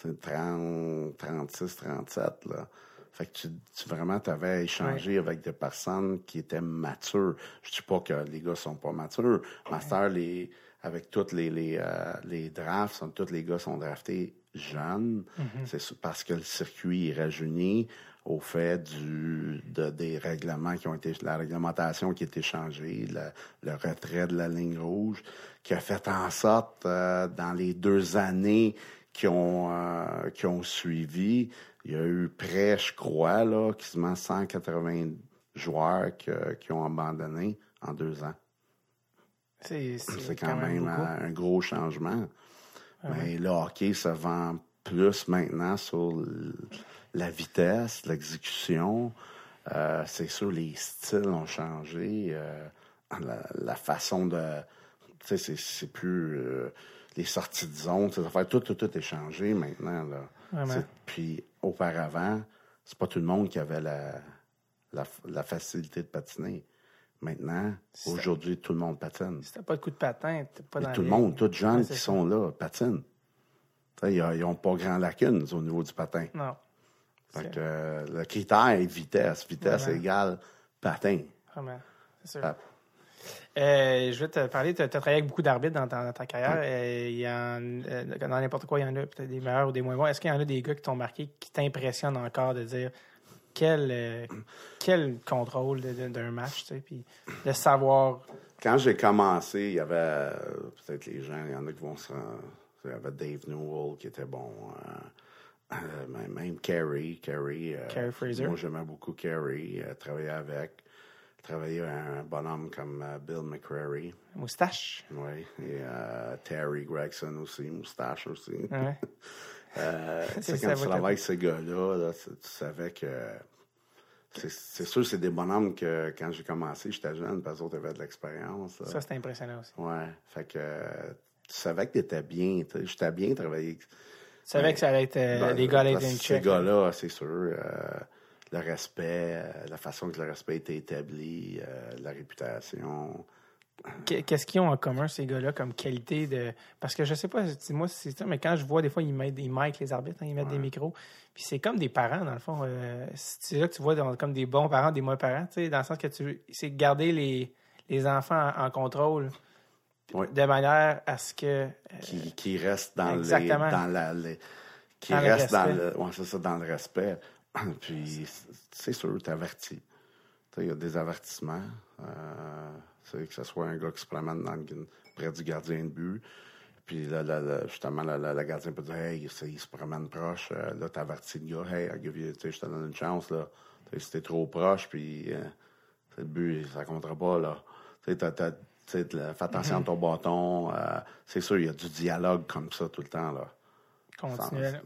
tu c'est 30, 36, 37, là. Fait que tu, tu vraiment t'avais échangé avec des personnes qui étaient matures. Je dis pas que les gars sont pas matures. Master, les, avec toutes les, les, euh, les drafts, sont- tous les gars sont draftés jeunes. C'est su- parce que le circuit est rajeuni au fait du, de, des règlements qui ont été, la réglementation qui a été changée, le, le retrait de la ligne rouge, qui a fait en sorte, euh, dans les deux années qui ont, euh, qui ont suivi, il y a eu près, je crois, là, quasiment 180 joueurs que- qui ont abandonné en deux ans. C'est C'est quand, même, un gros changement. Mais le hockey se vend plus maintenant sur la vitesse, l'exécution. Euh, c'est sûr, les styles ont changé. euh, la, la façon de... Tu sais, c'est- plus... euh, les sorties de zone, ces affaires, tout, tout, tout est changé maintenant. Là. Puis auparavant, c'est pas tout le monde qui avait la, la, la facilité de patiner. Maintenant, aujourd'hui, tout le monde patine. Si t'as pas de coup de patin, t'es pas Et dans tout le monde, tous les Ouais, qui ça. sont là, patinent. Ils n'ont pas grand lacunes au niveau du patin. Non. Fait que, euh, le critère est vitesse. Vitesse Vraiment. égale patin. Vraiment. C'est sûr. Euh, je vais te parler, tu as, travaillé avec beaucoup d'arbitres dans, ta- dans ta carrière. Euh, y en, euh, dans n'importe quoi, il y en a peut-être des meilleurs ou des moins bons. Est-ce qu'il y en a des gars qui t'ont marqué, qui t'impressionnent encore de dire quel, euh, quel contrôle d'un match, tu sais, puis de savoir? Quand j'ai commencé, il y avait peut-être les gens, il y en a qui vont se rendre- Il y avait Dave Newell qui était bon. même, Kerry. Kerry, Fraser. Moi, j'aimais beaucoup Kerry. travailler avec. Travailler avec un bonhomme comme euh, Bill McCrary. Moustache. Oui. Et euh, Terry Gregson aussi, moustache aussi. Ouais. (laughs) Euh, (laughs) C'est quand tu travailles avec ces gars-là, là, tu, tu savais que. C'est sûr, c'est des bonhommes que quand j'ai commencé, j'étais jeune, parce que avaient de l'expérience. Ça, c'est impressionnant aussi. Ouais. Fait que tu savais que t'étais bien. J'étais bien travaillé. Tu savais que ça allait être. euh, les gars allaient être Ces check. gars-là, c'est sûr. euh, le respect, euh, la façon que le respect était établi, euh, la réputation. Qu'est- Qu'est-ce qu'ils ont en commun, ces gars-là, comme qualité de. Parce que je sais pas, si c'est ça, mais quand je vois des fois, ils mettent ils mic les arbitres, hein, ils mettent des micros. Puis c'est comme des parents, dans le fond. Euh, c'est là que tu vois dans- comme des bons parents, des mauvais parents, tu sais, dans le sens que tu. C'est garder les, les enfants en, en contrôle de manière à ce que. euh, qui, qui reste dans, les, dans la les- qui Dans le dans le ouais, c'est ça dans le respect (coughs) puis c'est sûr tu avertis il y a des avertissements euh, que ce soit un gars qui se promène dans le- près du gardien de but puis là, là, là, justement le, gardien peut dire hey il se promène proche euh, là t'avertis le gars hey je te donne une chance là si t'es trop proche puis euh, le but ça comptera pas là tu sais, t'as- t'as- fais attention à ton bâton. euh, c'est sûr, il y a du dialogue comme ça tout le temps. Là. Continuel.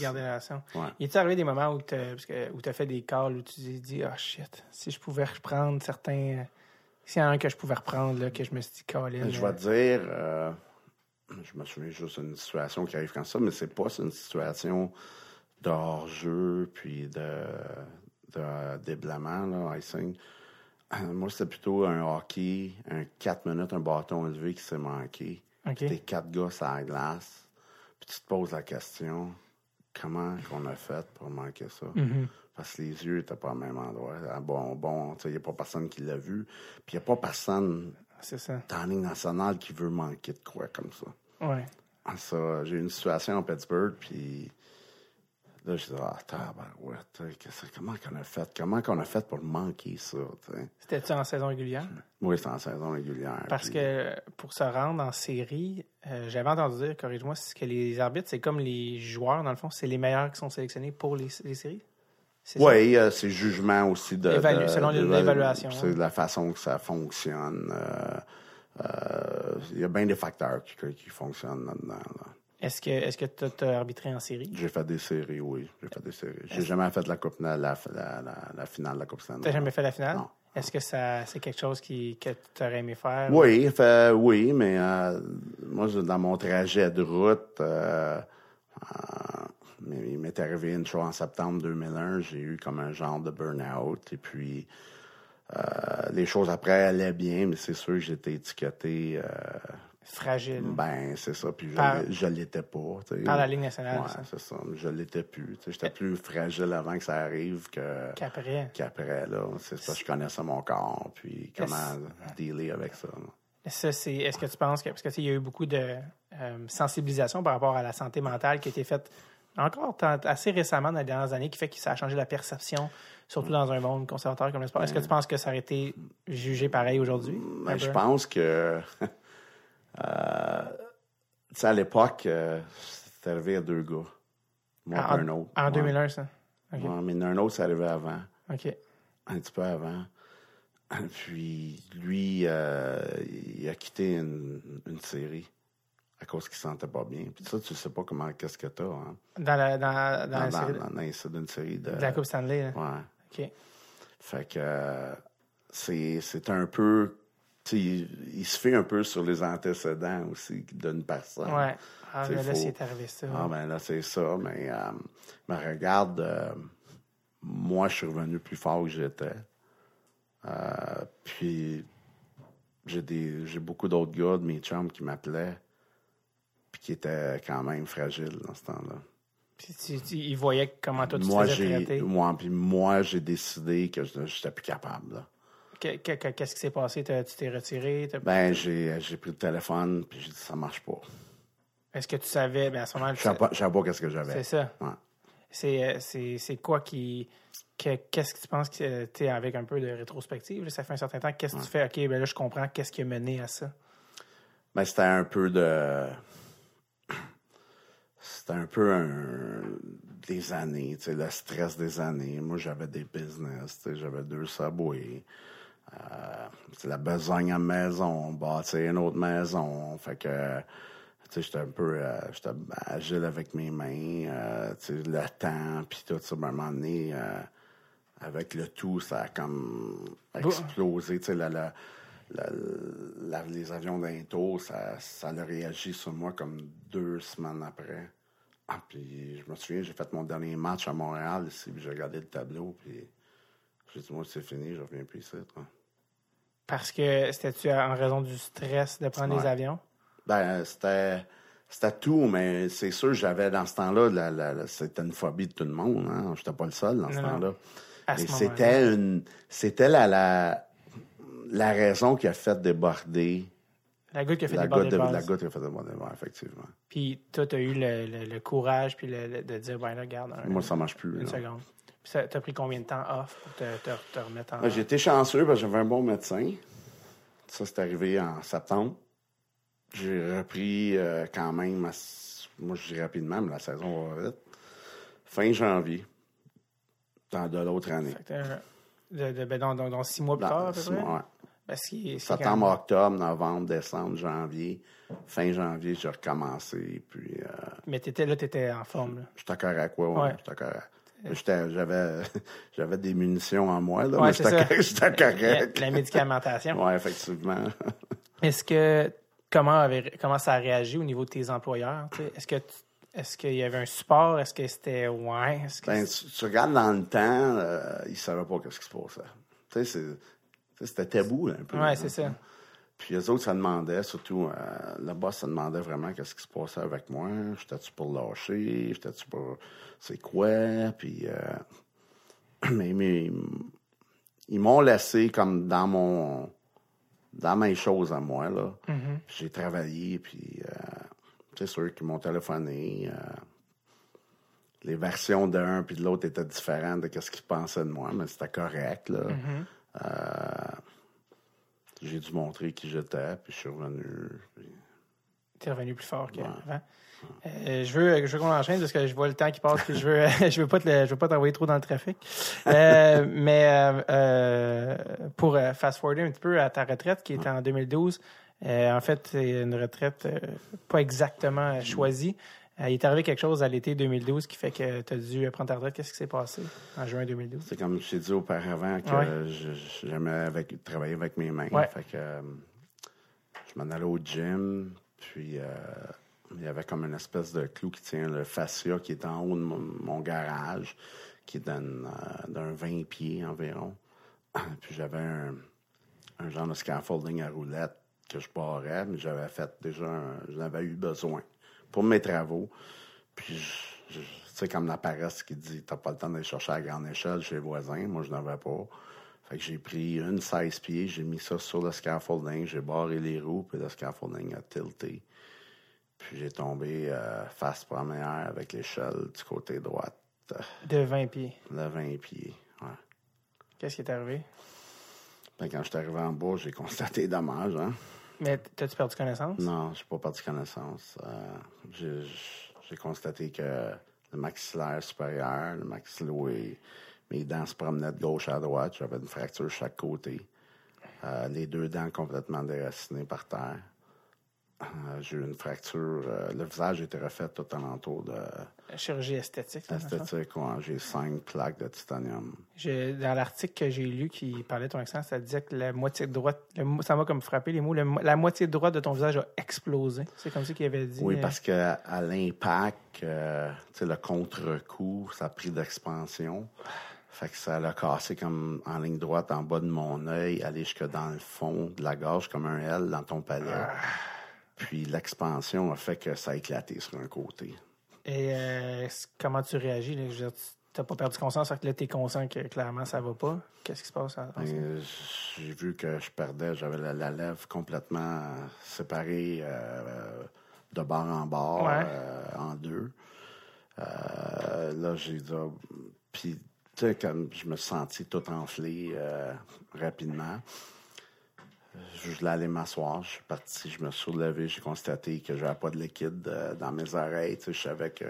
Garder la relation. Ouais. Il est arrivé des moments où tu as fait des calls où tu t'es dit, ah shit, si je pouvais reprendre certains. euh, S'il y en a un que je pouvais reprendre, là, que je me suis dit, Colin. Je vais te dire, euh, je me souviens juste d'une situation qui arrive comme ça, mais c'est pas une situation de hors-jeu puis de, de déblaiement, là, icing. Euh, Moi, c'était plutôt un hockey, un 4 minutes, un bâton élevé qui s'est manqué. OK. T'es quatre gars sur la glace, puis tu te poses la question, comment qu'on a fait pour manquer ça? Mhm. Parce que les yeux n'étaient pas au même endroit. Ah, Bon, bon, il n'y a pas personne qui l'a vu. Puis il n'y a pas personne ça. dans la ligne nationale qui veut manquer de quoi comme ça. Ouais. Ah, Ça, j'ai eu une situation à Pittsburgh, puis là, je dis, ah, tabarouette, comment qu'on a fait? Comment qu'on a fait pour manquer ça? C'était-tu en saison régulière? Oui, c'est en saison régulière. Parce puis- que pour se rendre en série, euh, j'avais entendu dire, corrige-moi, que les arbitres, c'est comme les joueurs, dans le fond, c'est les meilleurs qui sont sélectionnés pour les, les séries? Oui, euh, c'est jugement aussi de. Évalu- de- selon l'évaluation, C'est hein. la façon que ça fonctionne. euh, euh, Il y a bien des facteurs qui, qui fonctionnent là-dedans. là. Est-ce que est-ce que tu as arbitré en série? J'ai fait des séries, oui. J'ai fait des séries. J'ai jamais fait la, coupe, la, la, la, finale de la Coupe Stanley. T'as jamais fait la finale? Non. Est-ce que ça c'est quelque chose qui, que tu aurais aimé faire? Oui, fait, oui, mais euh, moi, dans mon trajet de route, euh, euh, il m'est arrivé une chose en septembre 2001. J'ai eu comme un genre de burn-out. Et puis, les choses après allaient bien, mais c'est sûr que j'étais étiqueté fragile. Ben, c'est ça. Puis je, Par- je l'étais pas. tu sais. Par la Ligue nationale, Ouais, c'est ça. Je l'étais plus. J'étais plus fragile avant que ça arrive que Qu'après. qu'après. là. C'est ça, je connaissais mon corps, puis comment dealer avec ça. là. Ça, c'est. Est-ce que tu penses que. Parce que tu sais, il y a eu beaucoup de euh, sensibilisation par rapport à la santé mentale qui a été faite encore tant- assez récemment dans les dernières années, qui fait que ça a changé la perception, surtout dans un monde conservateur comme le sport. Est-ce que tu penses que ça aurait été jugé pareil aujourd'hui? Ben, je pense que. Euh, tu sais, à l'époque, c'était arrivé à deux gars. Moi et un autre. en Ouais. 2001, ça? OK. Ouais, mais un autre, c'est arrivé avant. OK. un petit peu avant. (laughs) Puis lui, euh, il a quitté une, une série à cause qu'il se sentait pas bien. Puis ça, tu sais pas comment, qu'est-ce que t'as, hein? Dans la, dans, dans Dans, la série dans- dans- c'est d'une série de... de la Coupe Stanley. là. Ouais. OK. Fait que euh, c'est, c'est un peu... il, il se fait un peu sur les antécédents aussi d'une personne. Ouais. Ah, mais là, c'est arrivé ça. Ah ben là, c'est ça. Mais, euh, mais regarde, euh, moi, je suis revenu plus fort que j'étais. Euh, puis j'ai des j'ai beaucoup d'autres gars de mes chums qui m'appelaient puis qui étaient quand même fragiles dans ce temps-là. Puis tu, tu- ils voyaient comment toi, tu moi, te faisais j'ai traiter. moi, puis moi, j'ai décidé que je n'étais plus capable. là. Que- que- que- Qu'est-ce qui s'est passé? Tu t'es retiré? Ben, j'ai j'ai pris le téléphone puis j'ai dit ça marche pas. Est-ce que tu savais? Ben, à ce moment-là, Je savais pas, je savais pas qu'est-ce que j'avais. c'est ça. Ouais. C'est, euh, quoi qui. que- qu'est-ce que tu penses que tu es avec un peu de rétrospective? ça fait un certain temps. Qu'est-ce que tu fais? OK, ben là, je comprends qu'est-ce qui a mené à ça. Ben, c'était un peu de. C'était un peu un- des années, tu sais, le stress des années. Moi, j'avais des business, tu sais, j'avais deux subways. Euh, c'est la besogne à maison, bâtir une autre maison. Fait que, tu sais, j'étais un peu, euh, j'étais agile avec mes mains, euh, tu sais, le temps, puis tout ça, ben, à un moment donné, avec le tout, ça a comme explosé, tu sais, la- la- la- la- les avions d'un tour, ça, ça a réagi sur moi comme deux semaines après. Ah, puis je me souviens, j'ai fait mon dernier match à Montréal ici, puis j'ai regardé le tableau, puis j'ai dit, moi, c'est fini, je reviens plus ici. toi. Parce que c'était-tu en raison du stress de prendre Ouais. avions? Ben, c'était. C'était tout, mais c'est sûr, j'avais dans ce temps-là, la- la- la- c'était une phobie de tout le monde. Hein? J'étais pas le seul dans ce temps-là. Et c'était une. C'était la, la, la raison qui a fait déborder. La goutte qui a fait de base. la goutte qui a fait déborder, effectivement. Puis toi, tu as eu le, le- le courage puis le- de dire, ben là, regarde, un- Moi, ça marche plus. une seconde. Ça t'a pris combien de temps off pour te, te- te remettre en... Ah, été chanceux parce que j'avais un bon médecin. Ça, c'est arrivé en septembre. J'ai repris euh, quand même, moi je dis rapidement, mais la saison va vite. Fin janvier, dans de l'autre année. Fait que t'as- de, de- ben, dans, dans- dans six mois plus tard, à Dans, peu six près? mois, ouais. C'est Septembre, quand- octobre, novembre, décembre, janvier. Fin janvier, j'ai recommencé. Puis, euh, Mais t'étais, là, tu étais en forme. Là. j'étais correct, ouais, ouais, Ouais. j'étais correct. J'avais, (laughs) j'avais des munitions en moi, là, Ouais, mais j'étais correct. La, médicamentation. (laughs) Ouais, effectivement. (laughs) Est-ce que comment avait comment ça a réagi au niveau de tes employeurs? Est-ce que tu- est-ce qu'il y avait un support? Est-ce que c'était ouais? Que Ben, tu, tu regardes dans le temps, euh, ils ne savaient pas ce qui se passait. C'était tabou, un peu. hein. c'est ça. Puis les autres, ça demandait, surtout, euh, le boss, ça demandait vraiment qu'est-ce qui se passait avec moi. J'étais-tu pour lâcher? J'étais-tu pour... C'est quoi? Puis... euh, (clears throat) mais, mais ils m'ont laissé comme dans mon... Dans mes choses à moi, là. Mm-hmm. J'ai travaillé, puis... euh, c'est sûr qu'ils m'ont téléphoné. euh, les versions d'un puis de l'autre étaient différentes de ce qu'ils pensaient de moi, mais c'était correct, là. Euh, j'ai dû montrer qui j'étais, puis je suis revenu. puis- Tu es revenu plus fort qu'avant. Euh, je veux, je veux qu'on enchaîne parce que je vois le temps qui passe puis je veux, (laughs) je veux pas te, je veux pas t'envoyer trop dans le trafic. Euh, (laughs) mais euh, pour fast forwarder un petit peu à ta retraite qui était en 2012, euh, en fait c'est une retraite pas exactement choisie. Euh, il est arrivé quelque chose à l'été 2012 qui fait que tu as dû prendre ta retraite. Qu'est-ce qui s'est passé en juin 2012? C'est comme je t'ai dit auparavant que Ouais. j'aimais avec, travailler avec mes mains. Ouais. Fait que euh, je m'en allais au gym, puis euh, il y avait comme une espèce de clou qui tient le fascia qui est en haut de mon, mon garage, qui est d'un euh, d'un 20 pieds environ. (laughs) puis j'avais un, un genre de scaffolding à roulettes que je barrais, mais j'avais fait déjà, un- j'en avais eu besoin pour mes travaux. Puis, tu sais, comme la paresse qui dit, t'as pas le temps d'aller chercher à grande échelle chez les voisins. Moi, je n'avais pas. Fait que j'ai pris une 16 pieds, j'ai mis ça sur le scaffolding, j'ai barré les roues, puis le scaffolding a tilté. Puis j'ai tombé euh, face première avec l'échelle du côté droite, euh, De 20 pieds. le 20 pieds. Ouais. Qu'est-ce qui est arrivé? Ben, quand je suis arrivé en bas, j'ai constaté dommage, hein. Mais t'as-tu perdu connaissance? Non, j'ai pas perdu connaissance. Euh, j'ai, constaté que le maxillaire supérieur, le maxilloïde, mes dents se promenaient de gauche à droite. J'avais une fracture de chaque côté. Euh, les deux dents complètement déracinées par terre. Euh, j'ai eu une fracture. euh, le visage était refait tout alentour de Chirurgie esthétique. esthétique. ouais. j'ai cinq plaques de titanium. Dans l'article que j'ai lu qui parlait de ton accent, ça disait que la moitié droite, le ça m'a comme frappé les mots, le la moitié droite de ton visage a explosé. C'est comme ça qu'il avait dit. Oui, euh, parce que à l'impact, euh, le contre-coup, ça a pris d'expansion. Fait que ça l'a cassé comme en ligne droite en bas de mon œil, aller jusque dans le fond de la gorge comme un L dans ton palais. Puis l'expansion a fait que ça a éclaté sur un côté. Et euh, comment tu réagis? Là? Je n'as pas perdu conscience, fait que là, tu es conscient que clairement, ça va pas. Qu'est-ce qui se passe? Ben, J'ai vu que je perdais, j'avais la, la lèvre complètement séparée euh, de bord en bord, Ouais. euh, en deux. Euh, là, j'ai dit, ah, puis, tu sais, comme je me suis senti tout enflé rapidement. Je voulais aller m'asseoir, je suis parti, je me suis relevé, j'ai constaté que j'avais pas de liquide euh, dans mes oreilles. Tu sais, je savais que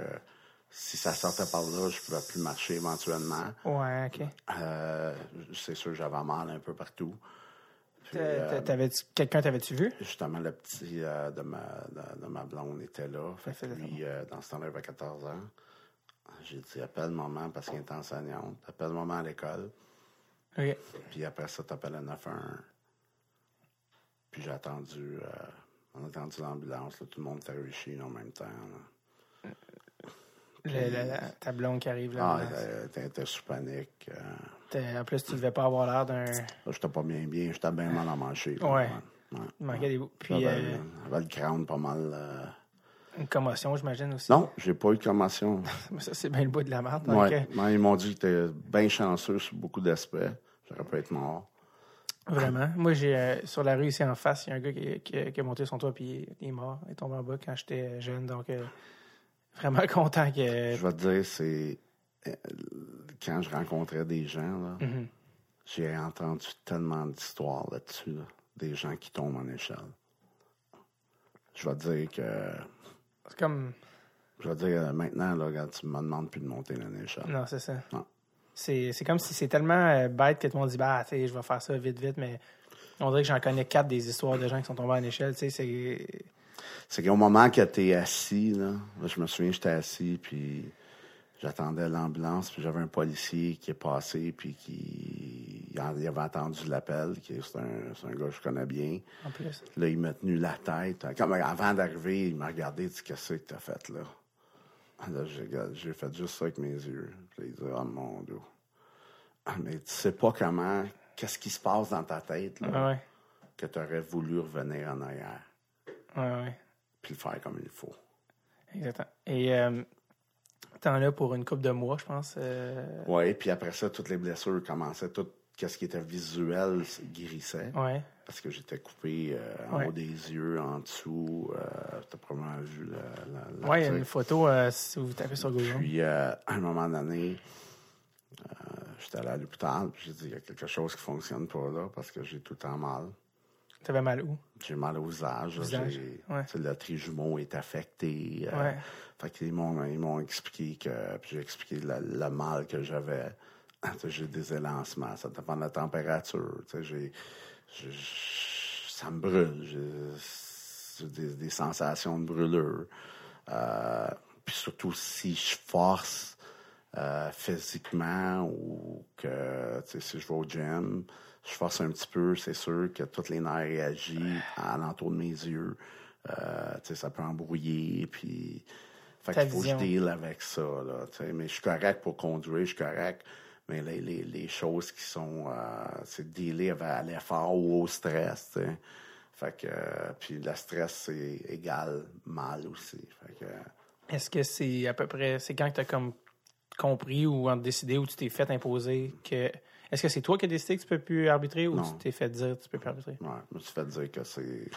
si ça sortait par là, je pouvais plus marcher éventuellement. Ouais, OK. Euh, c'est sûr, j'avais mal un peu partout. Euh, Quelqu'un t'avais-tu vu? justement, le petit euh, de, ma, de, de ma blonde était là. Fait que lui, dans ce temps-là, il avait 14 ans. J'ai dit, appelle maman parce qu'il est enseignante. Appelle maman à l'école. OK. Puis après ça, t'appelles le 911. Puis j'ai attendu, euh, on a attendu l'ambulance. Tout le monde était réussi en même temps. là. Le- le- la- ta blonde qui arrive là. Ah, était sous panique. euh. T'es- En plus, tu devais pas avoir l'air d'un. Là, j'étais pas bien bien. J'étais bien mal à manger. là. Ouais. Ouais. Il manquait des bouts. Puis J'avais euh, le crâne pas mal. euh. une commotion, j'imagine aussi. Non, j'ai pas eu de commotion. Mais (laughs) ça, c'est bien le bout de la merde. Ouais. Ils m'ont dit que j'étais bien chanceux sur beaucoup d'aspects. J'aurais pu être mort. Vraiment. Moi, j'ai euh, sur la rue ici en face, il y a un gars qui, qui- qui est monté son toit puis il est mort. Il est tombé en bas quand j'étais jeune. Donc, euh, vraiment (laughs) content que. Je vais te dire, c'est. euh, Quand je rencontrais des gens, là, Mhm. j'ai entendu tellement d'histoires là-dessus, là, des gens qui tombent en échelle. Je vais te dire que. C'est comme. Je vais te dire, euh, maintenant, là, regarde, tu me demandes plus de monter en échelle. Non, c'est ça. Non. C'est comme si c'est tellement euh, bête que tout le monde dit, bah, tu sais, je vais faire ça vite, vite, mais on dirait que j'en connais quatre des histoires de gens qui sont tombés en échelle. Tu sais, c'est. C'est qu'au moment que tu es assis, là, là, je me souviens, j'étais assis, puis j'attendais l'ambulance, puis j'avais un policier qui est passé, puis qui il avait entendu l'appel, qui est- c'est un, un gars que je connais bien. En plus. Là, il m'a tenu la tête. Comme avant d'arriver, il m'a regardé, dit Qu'est-ce que t'as fait là? Là, j'ai, fait juste ça avec mes yeux. Puis il dit Oh mon Dieu. Ah, Mais tu sais pas comment, qu'est-ce qui se passe dans ta tête là, ouais. que tu aurais voulu revenir en arrière, Ouais, ouais. puis le faire comme il faut. Exactement. Et euh, t'en as pour une couple de mois, je pense. euh, Oui, puis après ça, toutes les blessures commençaient, tout ce qui était visuel guérissait. Ouais. Parce que j'étais coupé euh, en Ouais. haut des yeux, en dessous. Euh, T'as probablement vu la, Ouais, il y a une photo euh, si vous tapez sur Google. Puis, euh, à un moment donné, j'étais allé à l'hôpital, puis j'ai dit, il y a quelque chose qui fonctionne pas là, parce que j'ai tout le temps mal. T'avais mal où? J'ai mal au visage. Visage, ouais. Le trijumeau est affecté. Ouais. Fait qu'ils m'ont, ils m'ont expliqué que, puis j'ai expliqué le, le mal que j'avais. Sais, J'ai des élancements, ça dépend de la température. J'ai, ça me brûle. J'ai, des, des sensations de brûlure. Euh, puis surtout si je force euh, physiquement ou que si je vais au gym, je force un petit peu, c'est sûr que toutes les nerfs réagissent à l'entour de mes yeux. Euh, ça peut embrouiller, puis fait qu'il faut que je deal avec ça. Là, mais je suis correct pour conduire, je suis correct. Mais les, les, les choses qui sont, euh, c'est dealer à l'effort ou au stress. tu sais. Fait que, euh, puis le stress, c'est égal mal aussi. Fait que, Est-ce que c'est à peu près. C'est quand tu as comme compris ou en décidé ou tu t'es fait imposer que. Est-ce que c'est toi qui as décidé que tu peux plus arbitrer ou Non. tu t'es fait dire que tu peux plus arbitrer? ouais, je me suis fait dire que c'est,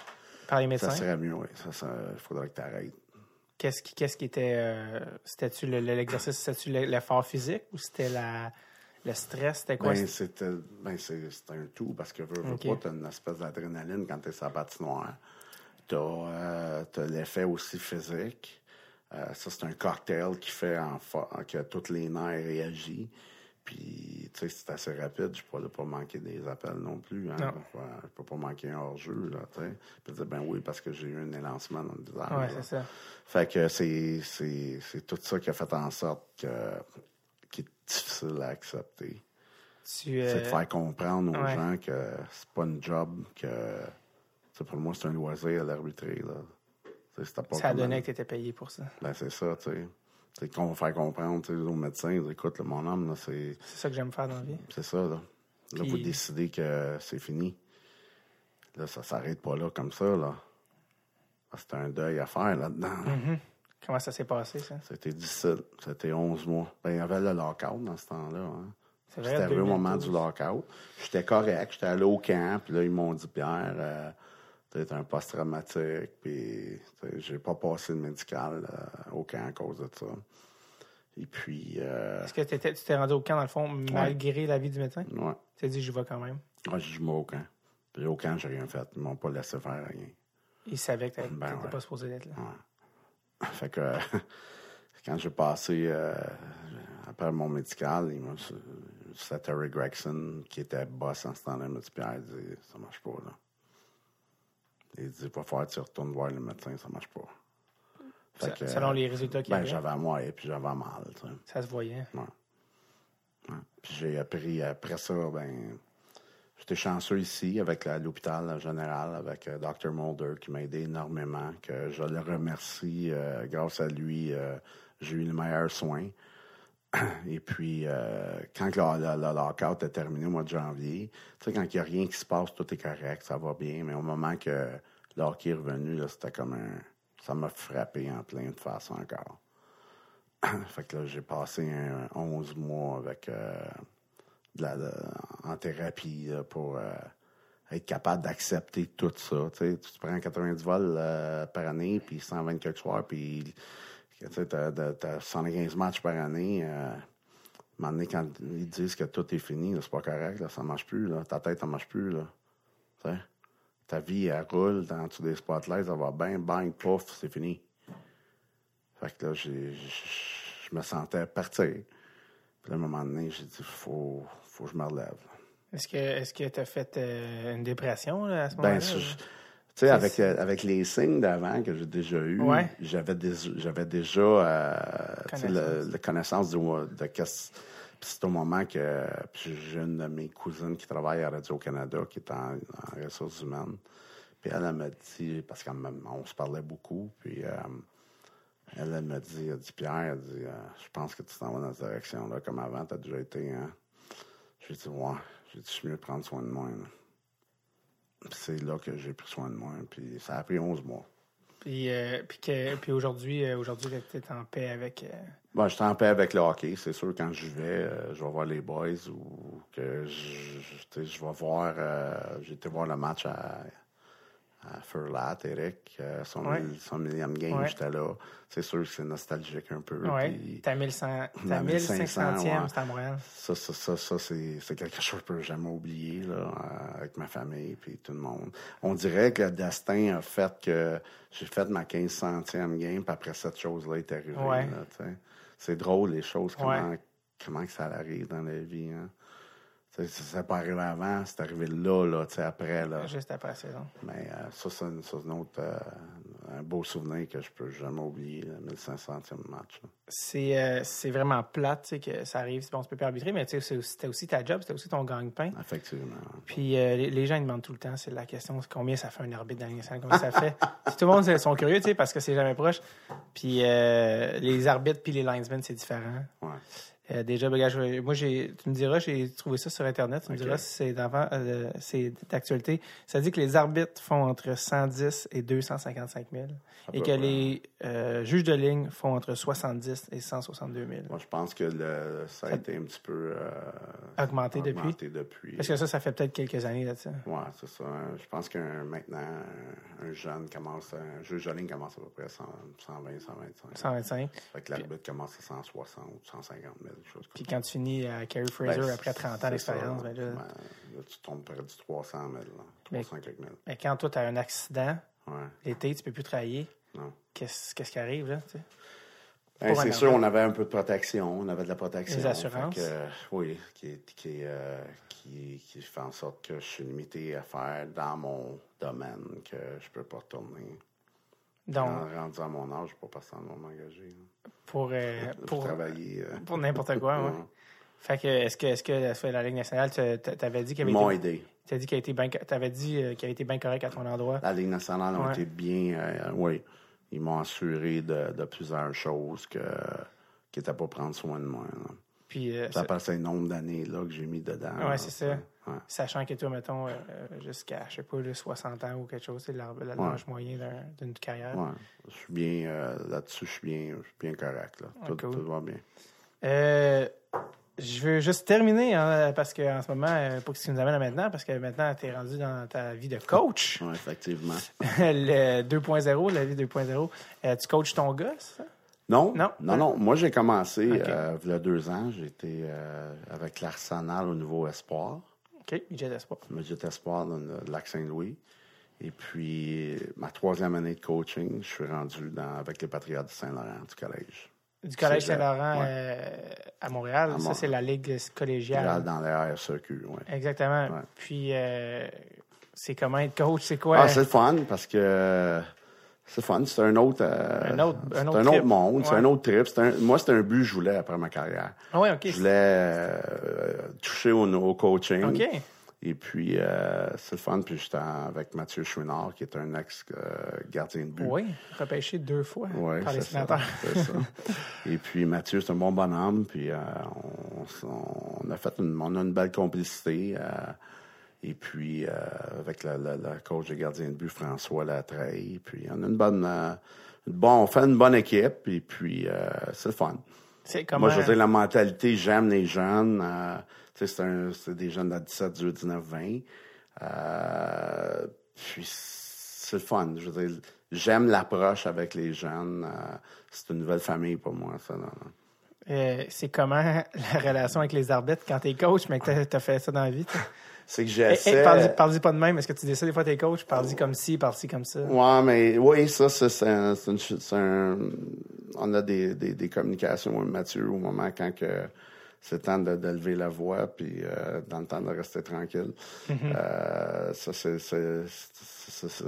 Par les ça médecins? serait mieux, oui. Ça, ça, il faudrait que tu arrêtes. Qu'est-ce qui, qu'est-ce qui était. euh, c'était-tu le- le- l'exercice, c'était-tu le- l'effort physique ou c'était la, le stress? C'était quoi? Ben, c'était, ben, un tout parce que veux, veux pas, t'as une espèce d'adrénaline quand t'es sur la patinoire. T'as, euh, l'effet aussi physique. Euh, ça, c'est un cocktail qui fait en que tous les nerfs réagissent. Puis, tu sais, c'est assez rapide. Je peux pas manquer des appels non plus. Hein. Non. Je je peux pas manquer un hors-jeu, là, tu sais. Puis dire, ben oui, parce que j'ai eu un élancement dans le visage. ouais, c'est ça. Fait que c'est tout ça qui a fait en sorte que, qui est difficile à accepter. Tu, C'est de euh, faire comprendre aux ouais. gens que c'est pas une job, que pour moi, c'est un loisir à l'arbitrer. Là. Pas ça donné un- que tu étais payé pour ça. Ben, c'est ça, tu sais. C'est qu'on va faire comprendre aux médecins, ils disent, écoute, là, mon homme, là, c'est, C'est ça que j'aime faire dans la vie. c'est ça. Là, là vous décidez que c'est fini. Là, ça s'arrête pas là comme ça. là. C'est un deuil à faire là-dedans. là. Mhm. Comment ça s'est passé, ça? C'était difficile. C'était 11 mois. Ben, il y avait le lockout dans ce temps-là. Hein. C'était arrivé au 2012. moment du lockout. J'étais correct. J'étais allé au camp. Puis là, ils m'ont dit, Pierre, euh, t'es un post-traumatique. Puis j'ai pas passé le médical euh, au camp à cause de ça. Et puis, euh, Est-ce que tu t'es rendu au camp, dans le fond, malgré l'avis du médecin? ouais. Tu t'es dit, j'y vais quand même? Moi, je vais au camp. Puis au camp, j'ai rien fait. Ils m'ont pas laissé faire rien. Il savait que t'étais Ben t'étais ouais. pas supposé d'être là. Fait que (laughs) quand j'ai passé euh, après mon médical, c'était Terry Gregson qui était boss en ce temps-là. Il m'a dit Pierre, il dit, ça marche pas là. Il dit pas faire, tu retournes voir le médecin, ça marche pas. Fait que, Selon les résultats qu'il y ben, avait, j'avais moi et puis j'avais mal. tu sais. ça se voyait. Ouais. Ouais. Puis j'ai appris après ça, ben, j'étais chanceux ici avec l'hôpital général, avec euh, Dr. Mulder qui m'a aidé énormément, que je le remercie. euh, grâce à lui, euh, j'ai eu les meilleurs soins. (clears throat) Et puis, quand le, le- le lockout est terminé au mois de janvier, tu sais, quand il n'y a rien qui se passe, tout est correct, ça va bien. Mais au moment que le hockey est revenu, c'était comme un. Ça m'a frappé en plein de face encore. (clears throat) fait que là, j'ai passé un 11 mois avec en thérapie pour euh, être capable d'accepter tout ça. Tu sais, tu prends 90 vols euh, par année, puis 120 quelques soirs, puis tu sais, t'as 115 matchs par année. Euh, à un moment donné, quand ils disent que tout est fini, c'est pas correct, là, ça marche plus. Ta tête, ça marche plus. Là, ta vie, elle roule dans dessous des spotlights, ça va bien, bang, pouf, c'est fini. Fait que là, je me sentais partir. Puis là, à un moment donné, j'ai dit, faut, faut que je me relève. Est-ce que est-ce que tu as fait euh, une dépression là, à ce Ben, moment-là? ou- tu sais, avec, avec les signes d'avant que j'ai déjà eu, Ouais. j'avais j'avais déjà euh, Connaissance. le- la connaissance de, de qu'est-ce- puis c'est au moment que puis j'ai une de mes cousines qui travaille à Radio-Canada, qui est en, en ressources humaines. Puis elle, elle m'a dit, parce qu'on se parlait beaucoup, puis euh, elle, elle m'a dit, elle dit, Pierre, elle dit, euh, je pense que tu t'en vas dans cette direction-là, comme avant, tu as déjà été, hein. J'ai dit, ouais. J'ai dit, je suis mieux de prendre soin de moi. c'est là que j'ai pris soin de moi. Puis ça a pris 11 mois. Puis, euh, puis, que- puis aujourd'hui, euh, aujourd'hui tu es en paix avec. euh, Bon, je suis en paix avec le hockey. C'est sûr, quand j'y vais, je vais voir les boys ou que je, je- je vais voir. j'ai été voir le match à, à Furlat, Eric. euh, son, Ouais. mille- son millième game, Ouais. j'étais là. C'est sûr que c'est nostalgique un peu. ouais. puis Ta 1100 ta La 1500, 1500e, ouais. c'était à Montréal. Ça, ça, ça, ça c'est, c'est quelque chose que je peux jamais oublier là, euh, avec ma famille puis tout le monde. On dirait que le destin a fait que j'ai fait ma 1500e game, puis après cette chose-là est arrivée. Ouais. c'est drôle les choses, comment, comment que ça arrive dans la vie. Hein. Ça c'est pas arrivé avant, c'est arrivé là, là, tu sais, après. Là. Juste après la saison. Mais euh, ça, c'est, une- ça, c'est une autre, euh, un beau souvenir que je peux jamais oublier, le 1500e match. C'est euh, c'est vraiment plate tu sais, que ça arrive. Bon, tu peux pas arbitrer, mais tu sais, c'est c'était aussi ta job, c'était aussi ton gagne-pain. Effectivement. Puis les, les gens ils demandent tout le temps, c'est la question, c'est combien ça fait un arbitre dans nationale, combien ça fait? (laughs) Puis tout le monde sont curieux, tu sais, parce que c'est jamais proche. Puis les arbitres puis les linesmen, c'est différent. Ouais. Euh, déjà, vais- moi, j'ai, tu me diras, j'ai trouvé ça sur Internet. Tu me diras si c'est d'avant, euh, c'est d'actualité. Ça dit que les arbitres font entre 110 et 255 000 et que près. les euh, juges de ligne font entre 70 et 162 000. Moi, je pense que le, ça a été un petit peu euh, Augmenté depuis. Parce que ça, ça fait peut-être quelques années là-dessus. Ouais, c'est ça. Je pense qu'un maintenant, un, un jeune commence, un juge de ligne commence à peu près 100, 120, 125. 125. Fait que l'arbitre commence à 160, 150 000, quelque chose Puis quand tu finis à ça. Fraser Ben, après 30 ans d'expérience, ben là, Ben, là, tu tombes près du 300 000, là. Mais- 300 quelques mille. mais quand toi, tu as un accident, Ouais, l'été, tu peux plus travailler. non. Qu'est-ce qui arrive, là? Ben, c'est sûr, on avait un peu de protection. On avait de la protection. Les assurances. Que, euh, oui, qui, qui, euh, qui, qui fait en sorte que je suis limité à faire dans mon domaine, que je peux pas retourner. Donc, En rendu à mon âge, je peux pas passer en m'engager. Pour, euh, Pour, pour, travailler. euh, pour n'importe quoi, ouais. Fait que, est-ce que, est-ce que la, Ligue nationale, tu avais dit qu'il Ils avait m'ont été, aidé. t'as dit qu'il a été bien, t'avais dit qu'il a été bien correct à ton endroit? La Ligue nationale a Ouais. été bien. euh, oui. Ils m'ont assuré de, de plusieurs choses que, qui n'étaient pas prendre soin de moi. là. Puis, Ça passe un nombre d'années là, que j'ai mis dedans. Là, c'est ça. Ouais. sachant que toi, mettons, euh, jusqu'à, je sais pas, là, 60 ans ou quelque chose, c'est l'âge l'âge moyen d'un- d'une carrière. Ouais. Je suis bien euh, là-dessus, je suis bien, je suis bien correct. Là. Ouais, tout, cool. tout va bien. Euh, je veux juste terminer, hein, parce qu'en ce moment, euh, pas que tu nous amènes à maintenant, parce que maintenant, tu es rendu dans ta vie de coach. Ouais, effectivement. (laughs) le 2.0, la vie 2.0. Euh, tu coaches ton gars, ça? Non, Non? non, non. Moi, j'ai commencé euh, il y a deux ans. J'étais euh, avec l'Arsenal au niveau espoir. OK, midget espoir. Midget espoir dans le lac Saint-Louis. Et puis, ma troisième année de coaching, je suis rendu dans, avec les Patriotes de Saint-Laurent du collège. Du Collège Saint-Laurent ouais. euh, à Montréal. À ça, c'est la Ligue collégiale. Dans les RSEQ, oui. Exactement. Ouais. Puis, euh, c'est comment être coach? C'est quoi? Ah, c'est le fun parce que c'est fun. C'est un autre, euh, Un autre- un monde, c'est un autre trip. Un- moi, c'était un but que je voulais après ma carrière. Ah ouais, OK. Je voulais euh, toucher au, au coaching. OK. Et puis, euh, c'est le fun. Puis j'étais avec Mathieu Chouinard, qui est un ex-gardien de but. Oui, repêché deux fois Ouais, par les ça, sénateurs. ça. (laughs) Et puis Mathieu, c'est un bon bonhomme. Puis on, on a fait une, on a une belle complicité. Et puis euh, avec le, le- le coach de gardien de but, François Latreille. Puis on a une bonne, euh, une bonne- on fait une bonne équipe. Et puis euh, c'est le fun. Comment... Moi, je veux dire, la mentalité, j'aime les jeunes. tu sais, c'est des jeunes de 17, 18, 19, 20. Euh, puis, c'est le fun. Je veux dire, j'aime l'approche avec les jeunes. c'est une nouvelle famille pour moi, ça. Euh, c'est comment (laughs) la relation avec les arbitres quand t'es coach, mais que t'as as fait ça dans la vie? C'est que Hey, j'essaie... hey, parle-y parle-y pas de même. Est-ce que tu dis ça des fois t'es coach? Parle-y comme ci, parle-y comme ça? Ouais, mais oui, ça, ça, c'est un, un- On a des, des, des communications, Mathieu, au moment quand que c'est temps de, de lever la voix, puis euh, dans le temps de rester tranquille. Euh, ça, c'est,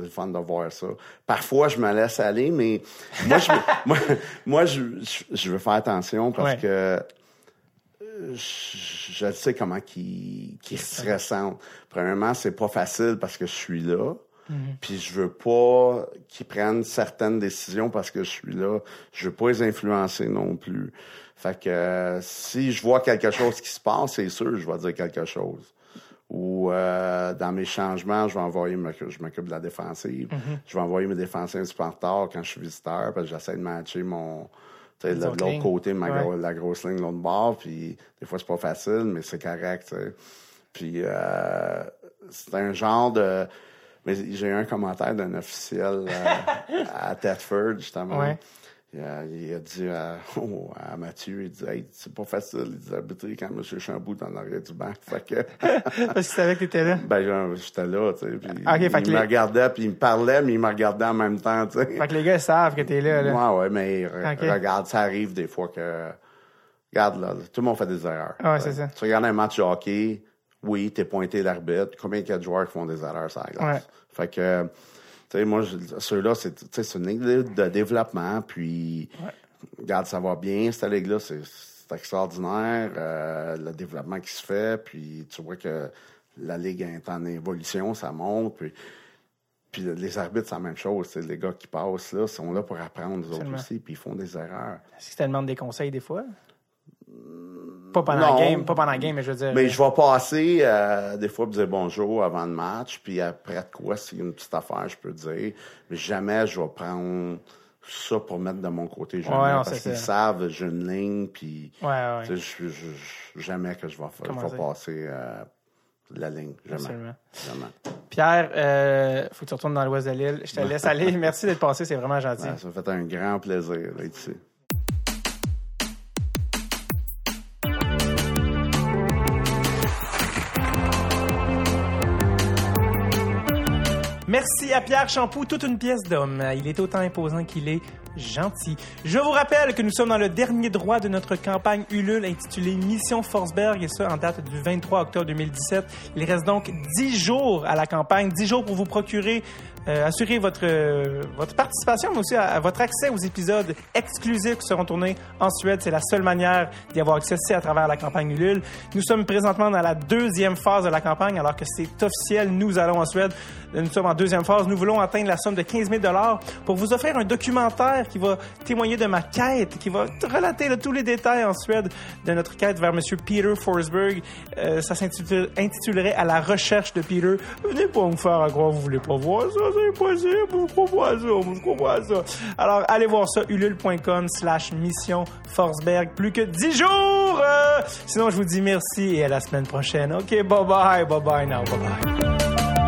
le fun de voir ça. Parfois, je me laisse aller, mais moi, je, (laughs) moi, moi je, je, je veux faire attention parce Ouais. que je, sais comment qu'ils qu'ils se ressentent. Premièrement, c'est pas facile parce que je suis là. Puis je veux pas qu'ils prennent certaines décisions parce que je suis là. Je veux pas les influencer non plus. Fait que euh, si je vois quelque chose qui se passe, c'est sûr, je vais dire quelque chose. Ou euh, dans mes changements, je vais envoyer, je m'occupe de la défensive. Je vais envoyer mes défenseurs retard quand je suis visiteur, parce que j'essaie de matcher mon, tu sais, Les de l'autre côté ma Ouais. la grosse ligne de l'autre bord. Puis des fois, c'est pas facile, mais c'est correct. tu sais. Puis euh, c'est un genre de. Mais j'ai eu un commentaire d'un officiel euh, (laughs) à Thetford, justement. Ouais. Il, a, il a dit à, (laughs) oh, à Mathieu, il dit Hey, c'est pas facile, il dit arbitrer quand M. Chambout est en arrière du banc. Fait que (laughs) Parce que tu savais que t'étais là. ben j'étais là, tu sais. Puis Ah, il me les- regardait, puis il me parlait, mais il me regardait en même temps, tu sais. Fait que les gars ils savent que t'es là. là. Ouais, ouais, mais Ok. regarde, ça arrive des fois que. Regarde, là, tout le monde fait des erreurs. Ah ouais, c'est ça. Tu regardes un match de hockey, oui, t'es pointé l'arbitre. Combien il y a de joueurs qui font des erreurs sur la glace? Ouais. Fait que, sais, moi, ceux-là, c'est tu une ligue de développement, puis, regarde, ça va bien, cette ligue-là, c'est extraordinaire, euh, le développement qui se fait, puis tu vois que la ligue est en évolution, ça monte, puis. Puis les arbitres, c'est la même chose. c'est Les gars qui passent là sont là pour apprendre, les autres aussi, puis ils font des erreurs. Est-ce que tu te demandes des conseils des fois? Pas pendant Non. la game, pas pendant la game, mais je veux dire. Mais je vais passer euh, des fois pour dire bonjour avant le match, puis après de quoi, c'est une petite affaire, je peux dire. Mais jamais je vais prendre ça pour mettre de mon côté. Jamais, Ouais, non, parce qu'ils savent, j'ai une ligne, puis Ouais, ouais. tu sais, je- je- je- jamais que je vais, je vais passer euh, la ligne. Jamais. Absolument. Jamais. Pierre, euh, faut que tu retournes dans l'ouest de l'île. Je te laisse aller. Merci d'être passé, c'est vraiment gentil. Ouais, ça fait un grand plaisir d'être ici. Merci à Pierre Champoux, toute une pièce d'homme. Il est autant imposant qu'il est gentil. Je vous rappelle que nous sommes dans le dernier droit de notre campagne Ulule intitulée Mission Forsberg et ça en date du 23 octobre 2017. Il reste donc 10 jours à la campagne, 10 jours pour vous procurer euh, assurer votre euh, votre participation, mais aussi à, votre accès aux épisodes exclusifs qui seront tournés en Suède. C'est la seule manière d'y avoir accès à travers la campagne Ulule. Nous sommes présentement dans la deuxième phase de la campagne, alors que c'est officiel. Nous allons en Suède. Nous sommes en deuxième phase. Nous voulons atteindre la somme de 15 000 pour vous offrir un documentaire qui va témoigner de ma quête, qui va relater tous les détails en Suède de notre quête vers Monsieur Peter Forsberg. Euh, ça s'intitule- intitulerait À la recherche de Peter. Venez pas me faire à croire vous voulez pas voir ça, ça. Alors, allez voir ça, ulule.com slash mission Forsberg. Plus que 10 jours! Euh, sinon, je vous dis merci et à la semaine prochaine. OK, bye bye, bye bye now, bye bye.